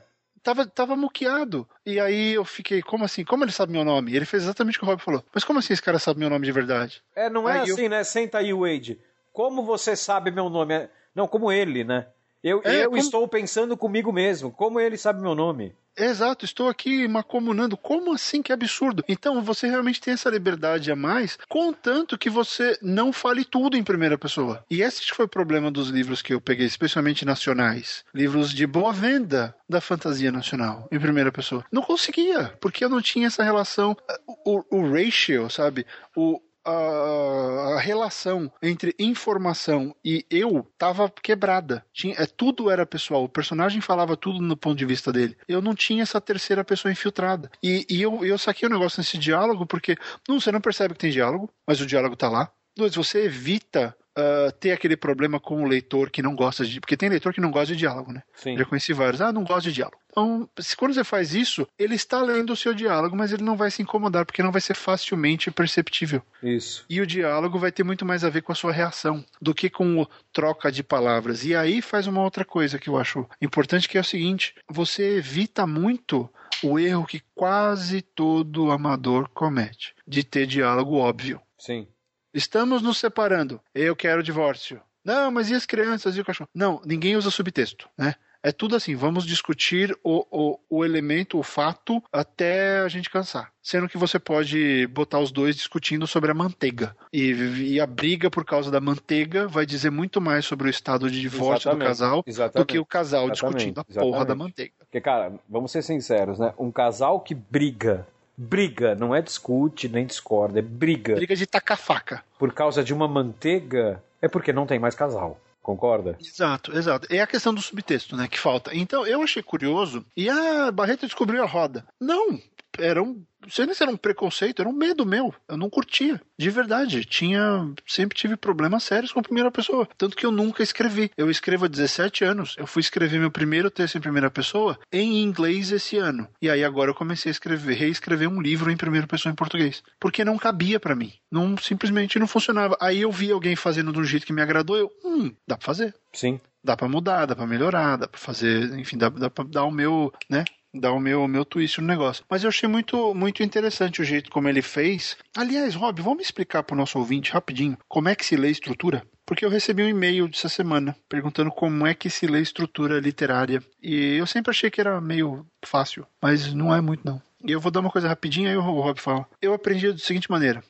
tava, tava muqueado. E aí eu fiquei, como assim? Como ele sabe meu nome? Ele fez exatamente o que o Rob falou. Mas como assim esse cara sabe meu nome de verdade? É, não é aí assim, eu... né? Senta aí, Wade. Como você sabe meu nome? É, não, como ele, né? Eu, é, eu como... estou pensando comigo mesmo. Como ele sabe meu nome? Exato, estou aqui macomunando. Como assim? Que absurdo. Então você realmente tem essa liberdade a mais, contanto que você não fale tudo em primeira pessoa. E esse foi o problema dos livros que eu peguei, especialmente nacionais. Livros de boa venda da fantasia nacional, em primeira pessoa. Não conseguia, porque eu não tinha essa relação, o, o ratio, sabe? O, a, a, relação entre informação e eu tava quebrada. Tinha, é, tudo era pessoal. O personagem falava tudo no ponto de vista dele. Eu não tinha essa terceira pessoa infiltrada. E, e eu, eu saquei o um negócio nesse diálogo porque, não, você não percebe que tem diálogo, mas o diálogo tá lá. Dois, você evita uh, ter aquele problema com o leitor que não gosta de. Porque tem leitor que não gosta de diálogo, né? Sim. Já conheci vários. Ah, não gosto de diálogo. Então, se quando você faz isso, ele está lendo o seu diálogo, mas ele não vai se incomodar, porque não vai ser facilmente perceptível. Isso. E o diálogo vai ter muito mais a ver com a sua reação do que com o troca de palavras. E aí faz uma outra coisa que eu acho importante, que é o seguinte: você evita muito o erro que quase todo amador comete, de ter diálogo óbvio. Sim. Estamos nos separando. Eu quero divórcio. Não, mas e as crianças e o cachorro? Não, ninguém usa subtexto, né? É tudo assim, vamos discutir o, o, o elemento, o fato, até a gente cansar. Sendo que você pode botar os dois discutindo sobre a manteiga. E, e a briga por causa da manteiga vai dizer muito mais sobre o estado de divórcio Exatamente, do casal exatamente, do que o casal exatamente, discutindo a porra da manteiga. Porque, cara, vamos ser sinceros, né? Um casal que briga, briga, não é discute nem discorda, é briga Briga de tacar faca. por causa de uma manteiga, é porque não tem mais casal. Concorda? Exato, exato. É a questão do subtexto, né, que falta. Então, eu achei curioso. E a Barreto descobriu a roda. Não, era um. Não sei nem se era um preconceito, era um medo meu. Eu não curtia. De verdade. Tinha. Sempre tive problemas sérios com a primeira pessoa. Tanto que eu nunca escrevi. Eu escrevo há 17 anos. Eu fui escrever meu primeiro texto em primeira pessoa em inglês esse ano. E aí agora eu comecei a escrever, reescrever um livro em primeira pessoa em português. Porque não cabia pra mim. Não simplesmente não funcionava. Aí eu vi alguém fazendo de um jeito que me agradou, eu, hum, dá pra fazer Sim. dá pra mudar, dá pra melhorar, dá pra fazer, enfim, dá, dá pra dar o meu, né? Dar o meu, o meu twist no negócio. Mas eu achei muito, muito interessante o jeito como ele fez. Aliás, Rob, vamos explicar pro nosso ouvinte rapidinho como é que se lê estrutura? Porque eu recebi um e-mail dessa semana perguntando como é que se lê estrutura literária. E eu sempre achei que era meio fácil, mas não é muito não. E eu vou dar uma coisa rapidinho, aí o Rob fala. Eu aprendi da seguinte maneira.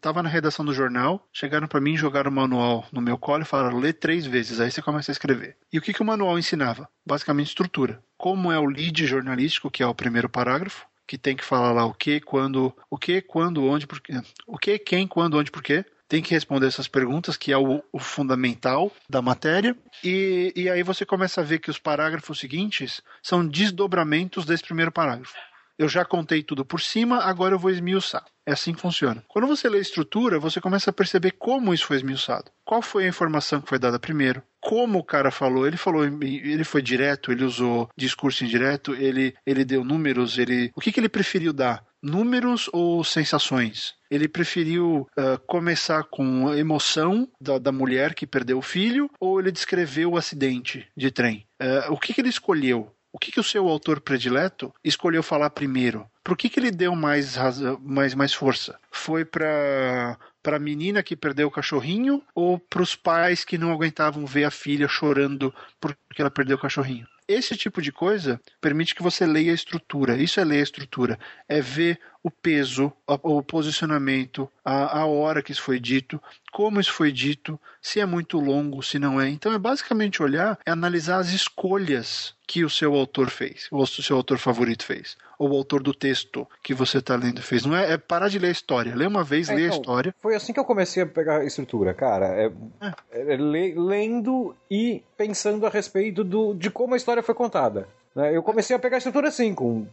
Tava, na redação do jornal, chegaram pra mim, jogaram o manual no meu colo e falaram: lê três vezes, aí você começa a escrever. E o que, que o manual ensinava? Basicamente estrutura. Como é o lead jornalístico, que é o primeiro parágrafo, que tem que falar lá o que, quando, o que, quando, onde, porquê. O que, quem, quando, onde, porquê. Tem que responder essas perguntas, que é o, o fundamental da matéria. E, e aí você começa a ver que os parágrafos seguintes são desdobramentos desse primeiro parágrafo. Eu já contei tudo por cima, agora eu vou esmiuçar. É assim que funciona. Quando você lê a estrutura, você começa a perceber como isso foi esmiuçado. Qual foi a informação que foi dada primeiro? Como o cara falou? Ele falou, ele foi direto, ele usou discurso indireto, ele, ele deu números, ele. O que, que ele preferiu dar? Números ou sensações? Ele preferiu ah, começar com a emoção da, da mulher que perdeu o filho, ou ele descreveu o acidente de trem? Ah, o que, que ele escolheu? O que, que o seu autor predileto escolheu falar primeiro? Por que, que ele deu mais, mais, mais força? Foi para para a menina que perdeu o cachorrinho ou para os pais que não aguentavam ver a filha chorando porque ela perdeu o cachorrinho? Esse tipo de coisa permite que você leia a estrutura. Isso é ler a estrutura. É ver o peso, a- o posicionamento, a, a hora que isso foi dito, como isso foi dito, se é muito longo, se não é. Então é basicamente olhar, é analisar as escolhas que o seu autor fez, ou o seu autor favorito fez, ou o autor do texto que você está lendo fez. Não é, é parar de ler a história. Lê uma vez, É, a então, história. Foi assim que eu comecei a pegar a estrutura, cara. É, é le- lendo e pensando a respeito do, de como a história foi contada. Né? Eu comecei a pegar a estrutura assim, com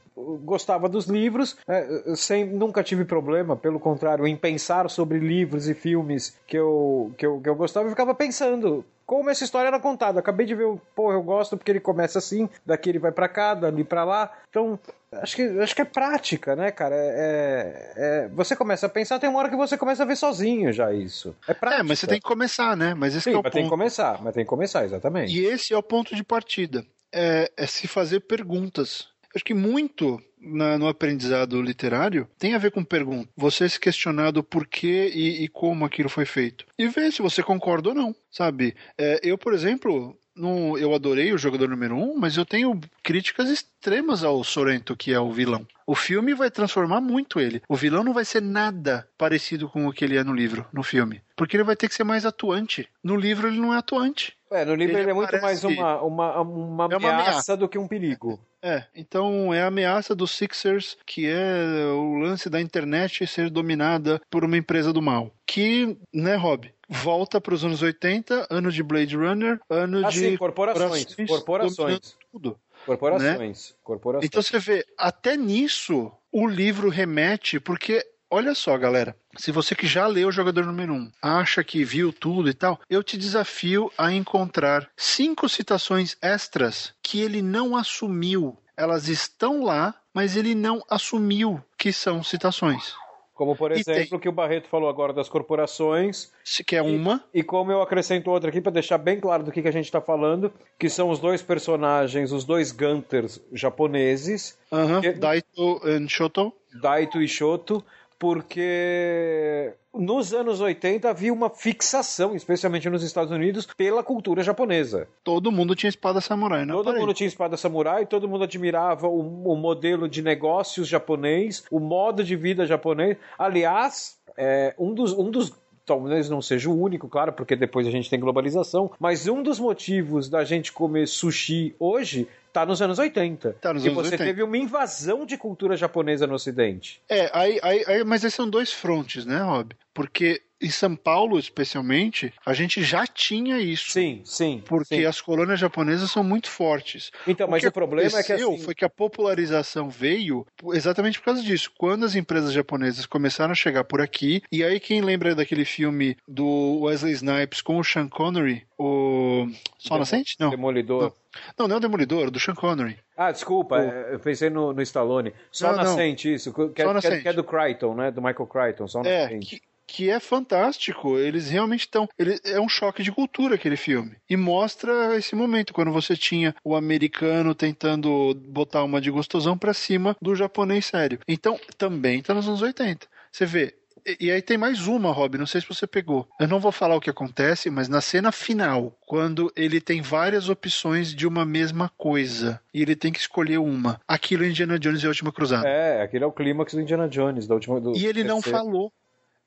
gostava dos livros, né, sem, nunca tive problema, pelo contrário, em pensar sobre livros e filmes que eu, que eu, que eu gostava, eu ficava pensando como essa história era contada. Acabei de ver, o- pô, eu gosto porque ele começa assim, daqui ele vai pra cá, dali pra lá. Então, acho que, acho que é prática, né, cara? É, é- você começa a pensar, tem uma hora que você começa a ver sozinho já isso. É prática. É, mas você tem que começar, né? Mas esse Sim, é o mas tem que ponto. começar, mas tem que começar, exatamente. E esse é o ponto de partida. É, é se fazer perguntas. Acho que muito na- no aprendizado literário tem a ver com pergunta. Você se questionar do porquê e, e como aquilo foi feito. E ver se você concorda ou não, sabe? É, eu, por exemplo, não, eu adorei o jogador número um, mas eu tenho críticas extremas ao Sorrento, que é o vilão. O filme vai transformar muito ele. O vilão não vai ser nada parecido com o que ele é no livro, no filme. Porque ele vai ter que ser mais atuante. No livro ele não é atuante. É, no livro Ele ele, é muito mais uma, uma, uma, É uma ameaça, ameaça. do que um perigo. É, então é a ameaça dos Sixers, que é o lance da internet ser dominada por uma empresa do mal. Que, né, Rob? Volta para os anos 80, ano de Blade Runner, ano Ah, de sim, corporações, corporações tudo. Corporações. Corporações. Então você vê, até nisso o livro remete, porque olha só, galera. Se você que já leu o jogador número 1 um, acha que viu tudo e tal, eu te desafio a encontrar cinco citações extras que ele não assumiu. Elas estão lá, mas ele não assumiu que são citações. Como, por exemplo, o que o Barreto falou agora das corporações. Se quer uma. E, e como eu acrescento outra aqui para deixar bem claro do que, que a gente está falando, que são os dois personagens, os dois Gunters japoneses. Uhum. Que... Daito e Shoto. Daito e Shoto, porque nos anos 80 havia uma fixação, especialmente nos Estados Unidos, pela cultura japonesa. Todo mundo tinha espada samurai, né? Todo mundo tinha espada samurai, todo mundo admirava o, o, modelo de negócios japonês, o modo de vida japonês. Aliás, é, um dos, um dos talvez não seja o único, claro, porque depois a gente tem globalização, mas um dos motivos da gente comer sushi hoje tá nos anos 80. Tá nos e anos você 80. teve uma invasão de cultura japonesa no ocidente. É, aí, aí, aí, mas esses são dois frontes, né, Rob? Porque em São Paulo, especialmente, a gente já tinha isso. Sim, sim. Porque sim. as colônias japonesas são muito fortes. Então, mas o, o problema é que assim... foi que a popularização veio exatamente por causa disso. Quando as empresas japonesas começaram a chegar por aqui, e aí quem lembra daquele filme do Wesley Snipes com o Sean Connery, o Só Nascente? Não. Demolidor. Não. Não, não é o Demolidor, do Sean Connery. Ah, desculpa, o... eu pensei no, no Stallone. Só não, Nascente, não. isso. Que, Só é, que é do Crichton, né? Do Michael Crichton, Só é, Nascente. Que que é fantástico. Eles realmente estão. Ele, é um choque de cultura aquele filme. E mostra esse momento, quando você tinha o americano tentando botar uma de gostosão pra cima do japonês sério. Então, também tá nos anos 80. Você vê, e aí tem mais uma, Rob, não sei se você pegou. Eu não vou falar o que acontece, mas na cena final, quando ele tem várias opções de uma mesma coisa e ele tem que escolher uma, aquilo é Indiana Jones e a Última Cruzada. É, aquele é o clímax do Indiana Jones, da última. Do e ele não falou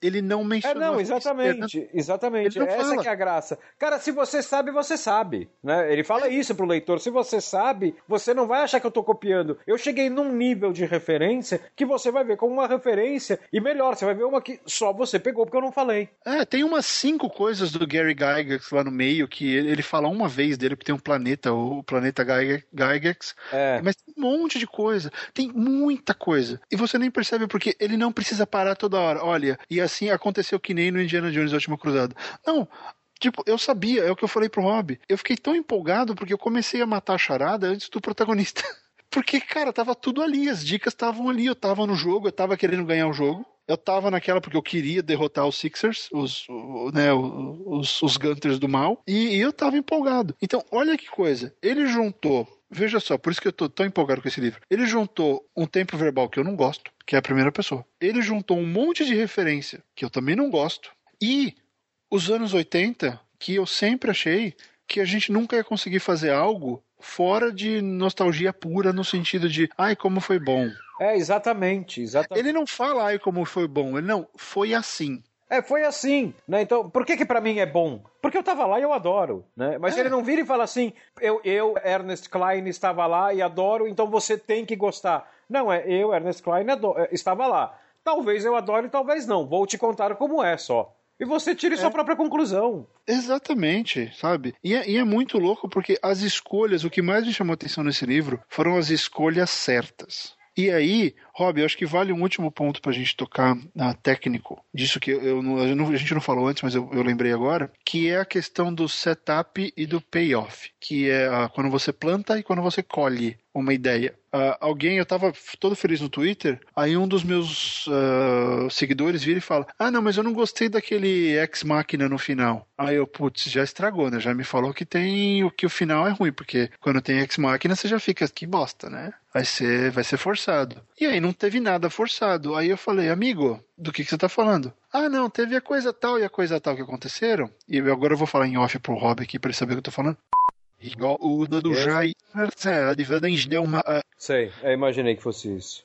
ele não mencionou. É, não, exatamente, exatamente. Essa fala. que é a graça. Cara, se você sabe, você sabe, né? Ele fala isso pro leitor. Se você sabe, você não vai achar que eu tô copiando. Eu cheguei num nível de referência que você vai ver como uma referência e melhor, você vai ver uma que só você pegou porque eu não falei. É, tem umas cinco coisas do Gary Gygax lá no meio que ele, ele fala uma vez dele porque tem um planeta, o planeta Gygax. É. Mas tem um monte de coisa. Tem muita coisa. E você nem percebe porque ele não precisa parar toda hora. Olha, e a assim aconteceu que nem no Indiana Jones, última cruzada. Não, Tipo, eu sabia, é o que eu falei pro Rob. Eu fiquei tão empolgado porque eu comecei a matar a charada antes do protagonista. Porque, cara, tava tudo ali, as dicas estavam ali. Eu tava no jogo, eu tava querendo ganhar o jogo. Eu tava naquela porque eu queria derrotar os Sixers, os, né, os, os Gunters do mal. E, e eu tava empolgado. Então, olha que coisa. Ele juntou Veja só, por isso que eu tô tão empolgado com esse livro. Ele juntou um tempo verbal que eu não gosto, que é a primeira pessoa. Ele juntou um monte de referência que eu também não gosto. E os anos 80, que eu sempre achei que a gente nunca ia conseguir fazer algo fora de nostalgia pura no sentido de, ai, como foi bom. É, exatamente, exatamente. Ele não fala, ai, como foi bom. Ele não, foi assim. É, foi assim, né? Então, por que que para mim é bom? Porque eu tava lá e eu adoro, né? Mas é. ele não vira e fala assim, eu, eu, Ernest Klein, estava lá e adoro, então você tem que gostar. Não, é eu, Ernest Klein, adoro, é, estava lá. Talvez eu adore, talvez não. Vou te contar como é só. E você tire é. sua própria conclusão. Exatamente, sabe? E é, e é, muito louco porque as escolhas, o que mais me chamou atenção nesse livro foram as escolhas certas. E aí, Rob, eu acho que vale um último ponto para a gente tocar na técnico, disso que eu, eu, a gente não falou antes, mas eu, eu, lembrei agora, que é a questão do setup e do payoff, que é a, quando você planta e quando você colhe uma ideia. Uh, alguém, eu tava todo feliz no Twitter, aí um dos meus uh, seguidores vira e fala: Ah, não, mas eu não gostei daquele ex-máquina no final. Aí eu, putz, já estragou, né? Já me falou que tem o que o final é ruim, porque quando tem ex-máquina você já fica, que bosta, né? Vai ser, vai ser forçado. E aí não teve nada forçado. Aí eu falei, amigo, do que, que você tá falando? Ah, não, teve a coisa tal e a coisa tal que aconteceram. E agora eu vou falar em off pro Rob aqui pra ele saber o que eu tô falando. Igual o do Jair. deu uma. Sei, eu imaginei que fosse isso.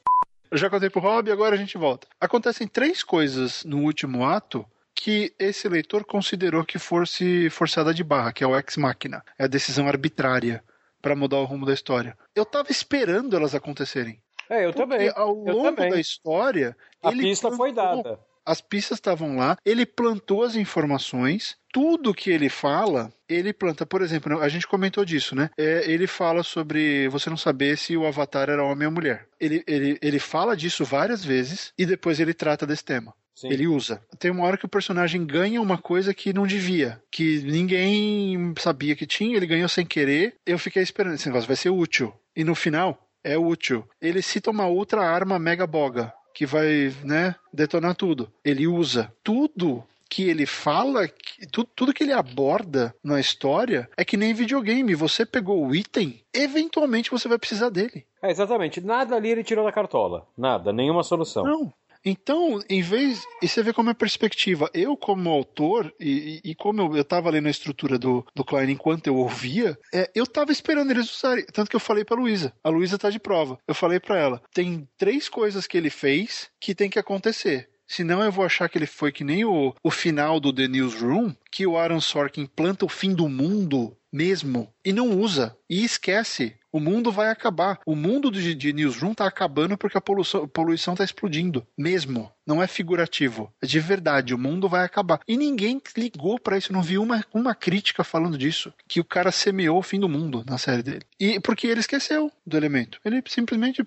Eu já contei pro Rob e agora a gente volta. Acontecem três coisas no último ato que esse leitor considerou que fosse forçada de barra, que é o ex-máquina. É a decisão arbitrária para mudar o rumo da história. Eu tava esperando elas acontecerem. É, eu Porque também. Ao longo também. da história. A pista plantou, foi dada. As pistas estavam lá, ele plantou as informações, tudo que ele fala, ele planta. Por exemplo, a gente comentou disso, né? É, ele fala sobre você não saber se o avatar era homem ou mulher. Ele, ele, ele fala disso várias vezes e depois ele trata desse tema. Sim. Ele usa. Tem uma hora que o personagem ganha uma coisa que não devia, que ninguém sabia que tinha, ele ganhou sem querer. Eu fiquei esperando, esse negócio vai ser útil. E no final, é útil. Ele cita uma outra arma mega boga, que vai, né, detonar tudo. Ele usa tudo que ele fala, tudo, tudo que ele aborda na história é que nem videogame. Você pegou o item, eventualmente você vai precisar dele. É, exatamente. Nada ali ele tirou da cartola. Nada, nenhuma solução. Não. Então, em vez. E você vê como é a perspectiva. Eu, como autor, e, e como eu estava lendo a estrutura do, do Klein enquanto eu ouvia, é, eu estava esperando eles usarem. Tanto que eu falei pra Luísa. A Luísa tá de prova. Eu falei para ela: tem três coisas que ele fez que tem que acontecer. Senão eu vou achar que ele foi que nem o, o final do The Newsroom, que o Aaron Sorkin planta o fim do mundo mesmo e não usa e esquece. O mundo vai acabar. O mundo de, de Newsroom está acabando porque a poluição está explodindo. Mesmo. Não é figurativo. É de verdade. O mundo vai acabar. E ninguém ligou para isso. Não vi uma, uma crítica falando disso. Que o cara semeou o fim do mundo na série dele. E porque ele esqueceu do elemento. Ele simplesmente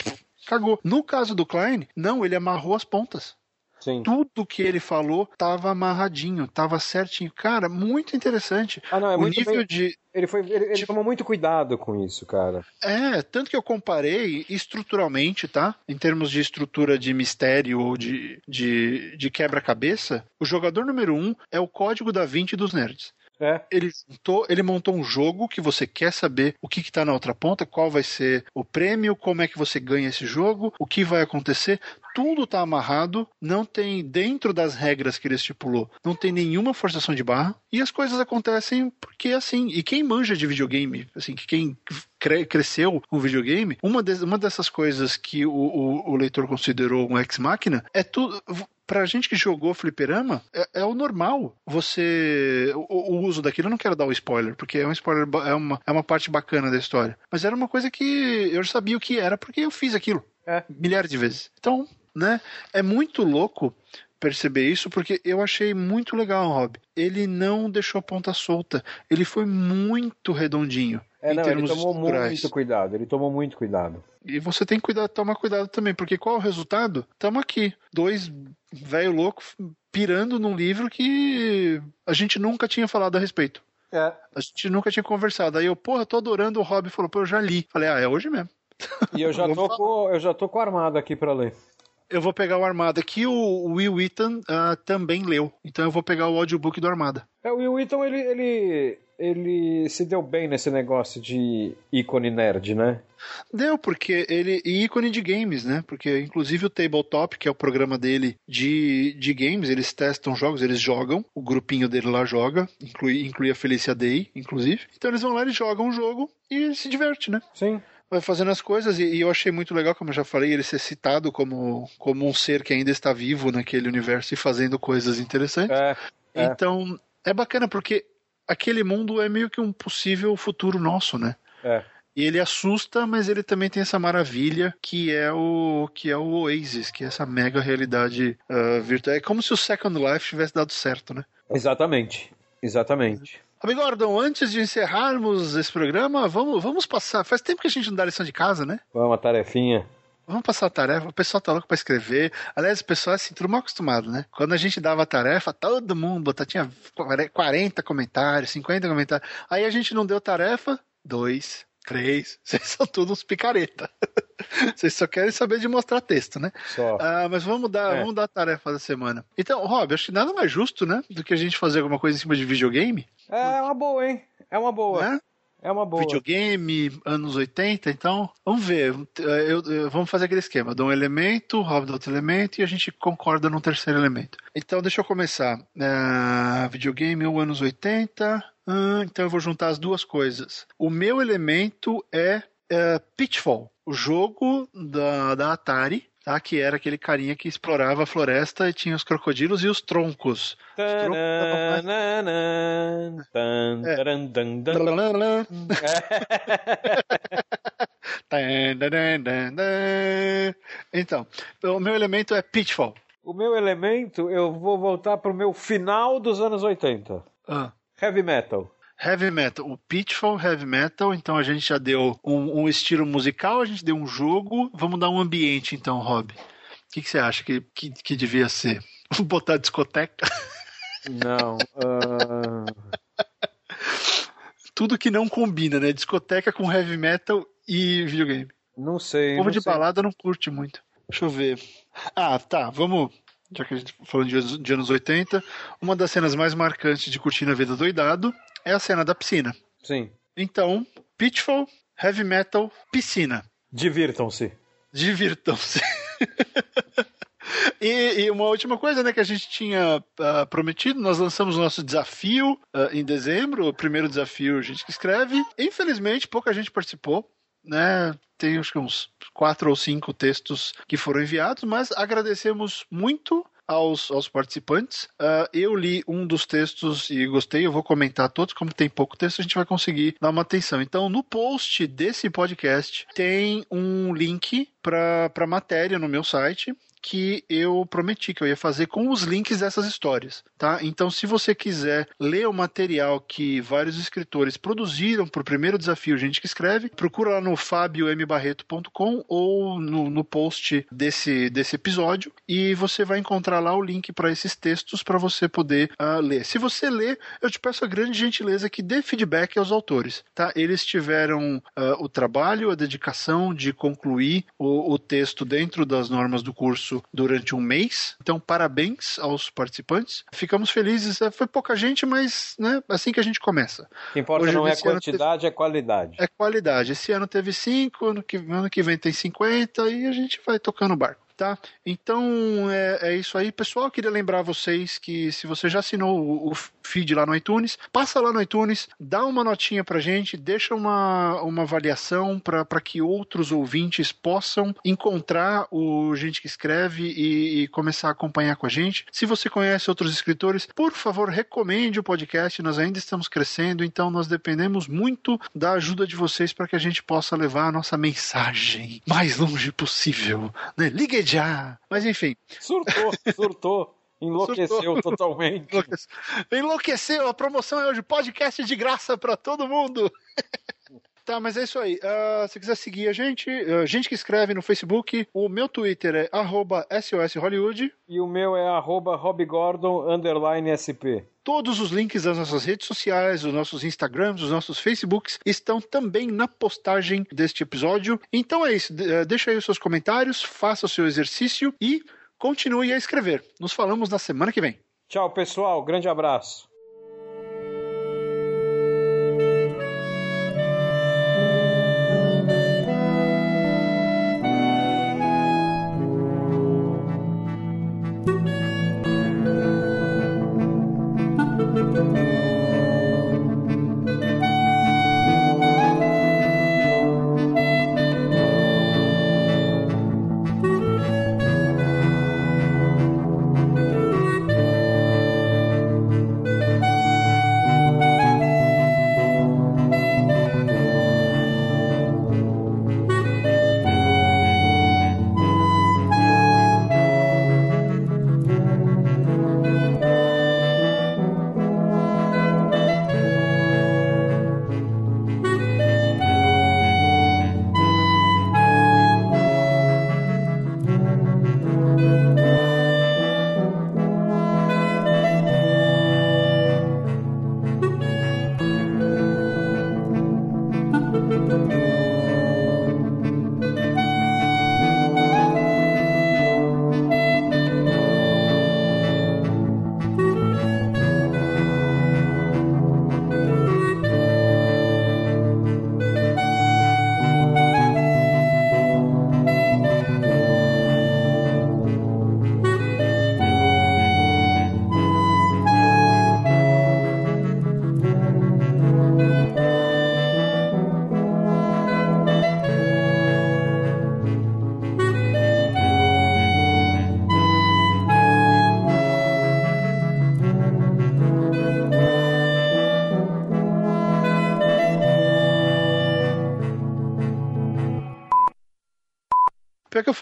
cagou. No caso do Klein, não, ele amarrou as pontas. Sim. Tudo que ele falou estava amarradinho, estava certinho. Cara, muito interessante. Ah, não, é o muito nível bem... de. Ele, foi, ele, ele tipo... tomou muito cuidado com isso, cara. É, tanto que eu comparei estruturalmente, tá? Em termos de estrutura de mistério ou de, de, de quebra-cabeça, o jogador número um é o código da 20 dos nerds. É. Ele, montou, ele montou um jogo que você quer saber o que está na outra ponta, qual vai ser o prêmio, como é que você ganha esse jogo, o que vai acontecer. Tudo está amarrado, não tem, dentro das regras que ele estipulou, não tem nenhuma forçação de barra, e as coisas acontecem porque é assim. E quem manja de videogame, assim, quem cre cresceu com videogame, uma, de, uma dessas coisas que o, o, o leitor considerou um ex-máquina é tudo pra gente que jogou fliperama, é, é o normal. Você. O, o, uso daquilo, eu não quero dar o um spoiler, porque é um spoiler, é uma, é uma parte bacana da história. Mas era uma coisa que eu sabia o que era, porque eu fiz aquilo. É. Milhares de vezes. Então, né? É muito louco perceber isso porque eu achei muito legal, Rob. Ele não deixou a ponta solta. Ele foi muito redondinho. É, não, ele tomou estruturais. muito cuidado. Ele tomou muito cuidado. E você tem que cuidar, tomar cuidado também, porque qual é o resultado? Estamos aqui, dois velho louco pirando num livro que a gente nunca tinha falado a respeito. É. A gente nunca tinha conversado. Aí eu, porra, tô adorando o Rob falou, pô, eu já li. Falei, ah, é hoje mesmo. E eu já tô, com, eu já tô com o armado aqui para ler. Eu vou pegar o Armada aqui, o Will Wheaton uh, também leu. Então eu vou pegar o audiobook do Armada. É, o Will Wheaton, ele, ele, ele se deu bem nesse negócio de ícone nerd, né? Deu, porque ele. E ícone de games, né? Porque, inclusive, o Tabletop, que é o programa dele de, de games, eles testam jogos, eles jogam, o grupinho dele lá joga, inclui, inclui a Felicia Day, inclusive. Então eles vão lá, eles jogam o jogo e se diverte, né? Sim vai fazendo as coisas e, e, eu achei muito legal, como eu já falei, ele ser citado como, como um ser que ainda está vivo naquele universo e fazendo coisas interessantes. É, é. Então, é bacana porque aquele mundo é meio que um possível futuro nosso, né? É. E ele assusta, mas ele também tem essa maravilha que é o que é o Oasis, que é essa mega realidade uh, virtual. É como se o Second Life tivesse dado certo, né? Exatamente. Exatamente. Amigo Gordon, antes de encerrarmos esse programa, vamos, vamos passar. Faz tempo que a gente não dá lição de casa, né? Vamos, uma tarefinha. Vamos passar a tarefa. O pessoal tá louco pra escrever. Aliás, o pessoal é assim, tudo mal acostumado, né? Quando a gente dava a tarefa, todo mundo tinha 40 comentários, 50 comentários. Aí a gente não deu tarefa, dois, três. Vocês são todos picareta. Vocês só querem saber de mostrar texto, né? Só. Ah, mas vamos dar, é. vamos dar a tarefa da semana. Então, Rob, acho que nada mais justo, né? Do que a gente fazer alguma coisa em cima de videogame. É uma boa, hein? É uma boa. Né? É uma boa. Videogame, anos 80, então, vamos ver. Eu, eu, vamos fazer aquele esquema. Eu dou um elemento, Rob dá outro elemento e a gente concorda no terceiro elemento. Então, deixa eu começar. Uh, videogame ou anos 80. Uh, então, eu vou juntar as duas coisas. O meu elemento é uh, Pitfall, o jogo da, da Atari tá? Que era aquele carinha que explorava a floresta e tinha os crocodilos e os troncos. então, o meu elemento é Pitfall. O meu elemento, eu vou voltar pro meu final dos anos 80. Ah. Heavy metal. Heavy metal, o Pitfall Heavy Metal, então a gente já deu um, um estilo musical, a gente deu um jogo, vamos dar um ambiente então, Rob. O que, que você acha que, que, que devia ser? Vou botar discoteca? Não. Uh... Tudo que não combina, né? Discoteca com heavy metal e videogame. Não sei. Povo de sei. balada não curte muito. Deixa eu ver. Ah, tá, vamos. Já que a gente falando de, de anos 80, uma das cenas mais marcantes de Curtindo a Vida Doidado é a cena da piscina. Sim. Então, Pitfall, Heavy Metal, piscina. Divirtam-se. Divirtam-se. E, e uma última coisa, né, que a gente tinha ah, prometido, nós lançamos o nosso desafio ah, em dezembro, o primeiro desafio a gente que escreve. Infelizmente, pouca gente participou, né? Tem acho que uns quatro ou cinco textos que foram enviados, mas agradecemos muito aos, aos participantes. Ah, eu li um dos textos e gostei, eu vou comentar todos, como tem pouco texto, a gente vai conseguir dar uma atenção. Então, no post desse podcast tem um link para a matéria no meu site que eu prometi que eu ia fazer com os links dessas histórias, tá? Então, se você quiser ler o material que vários escritores produziram para o primeiro desafio Gente que Escreve, procura lá no fabiombarreto.com ou no, no post desse, desse episódio e você vai encontrar lá o link para esses textos para você poder uh, ler. Se você ler, eu te peço a grande gentileza que dê feedback aos autores, tá? Eles tiveram uh, o trabalho, a dedicação de concluir o, o texto dentro das normas do curso durante um mês. Então, parabéns aos participantes. Ficamos felizes. Foi pouca gente, mas né, assim que a gente começa. O que importa Hoje, não é quantidade, é qualidade. É qualidade. Esse ano teve cinco, ano que, ano que vem tem 50 e a gente vai tocando o barco. Tá? Então é, é isso aí, pessoal. Queria lembrar vocês que se você já assinou o, o feed lá no iTunes, passa lá no iTunes, dá uma notinha pra gente, deixa uma, uma avaliação para que outros ouvintes possam encontrar o Gente que Escreve e, e começar a acompanhar com a gente. Se você conhece outros escritores, por favor, recomende o podcast. Nós ainda estamos crescendo, então nós dependemos muito da ajuda de vocês para que a gente possa levar a nossa mensagem mais longe possível. Né? Ligue já! Mas enfim. Surtou, surtou. Enlouqueceu Surtou. totalmente. Enlouqueceu. Enlouqueceu! A promoção é hoje podcast de graça para todo mundo. Tá, mas é isso aí. Ah, se quiser seguir a gente, ah, gente que escreve no Facebook, o meu Twitter é arroba SOS Hollywood. E o meu é arroba robgordon, underline SP. Todos os links das nossas redes sociais, os nossos Instagrams, os nossos Facebooks estão também na postagem deste episódio. Então é isso. De- eh, Deixa aí os seus comentários, faça o seu exercício e continue a escrever. Nos falamos na semana que vem. Tchau, pessoal. Grande abraço.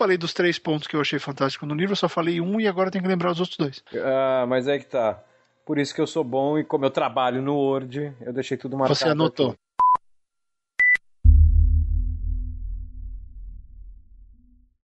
Falei dos três pontos que eu achei fantástico no livro, eu só falei um e agora tenho que lembrar os outros dois. Ah, mas é que tá. Por isso que eu sou bom e como eu trabalho no Word, eu deixei tudo marcado. Você anotou. Aqui.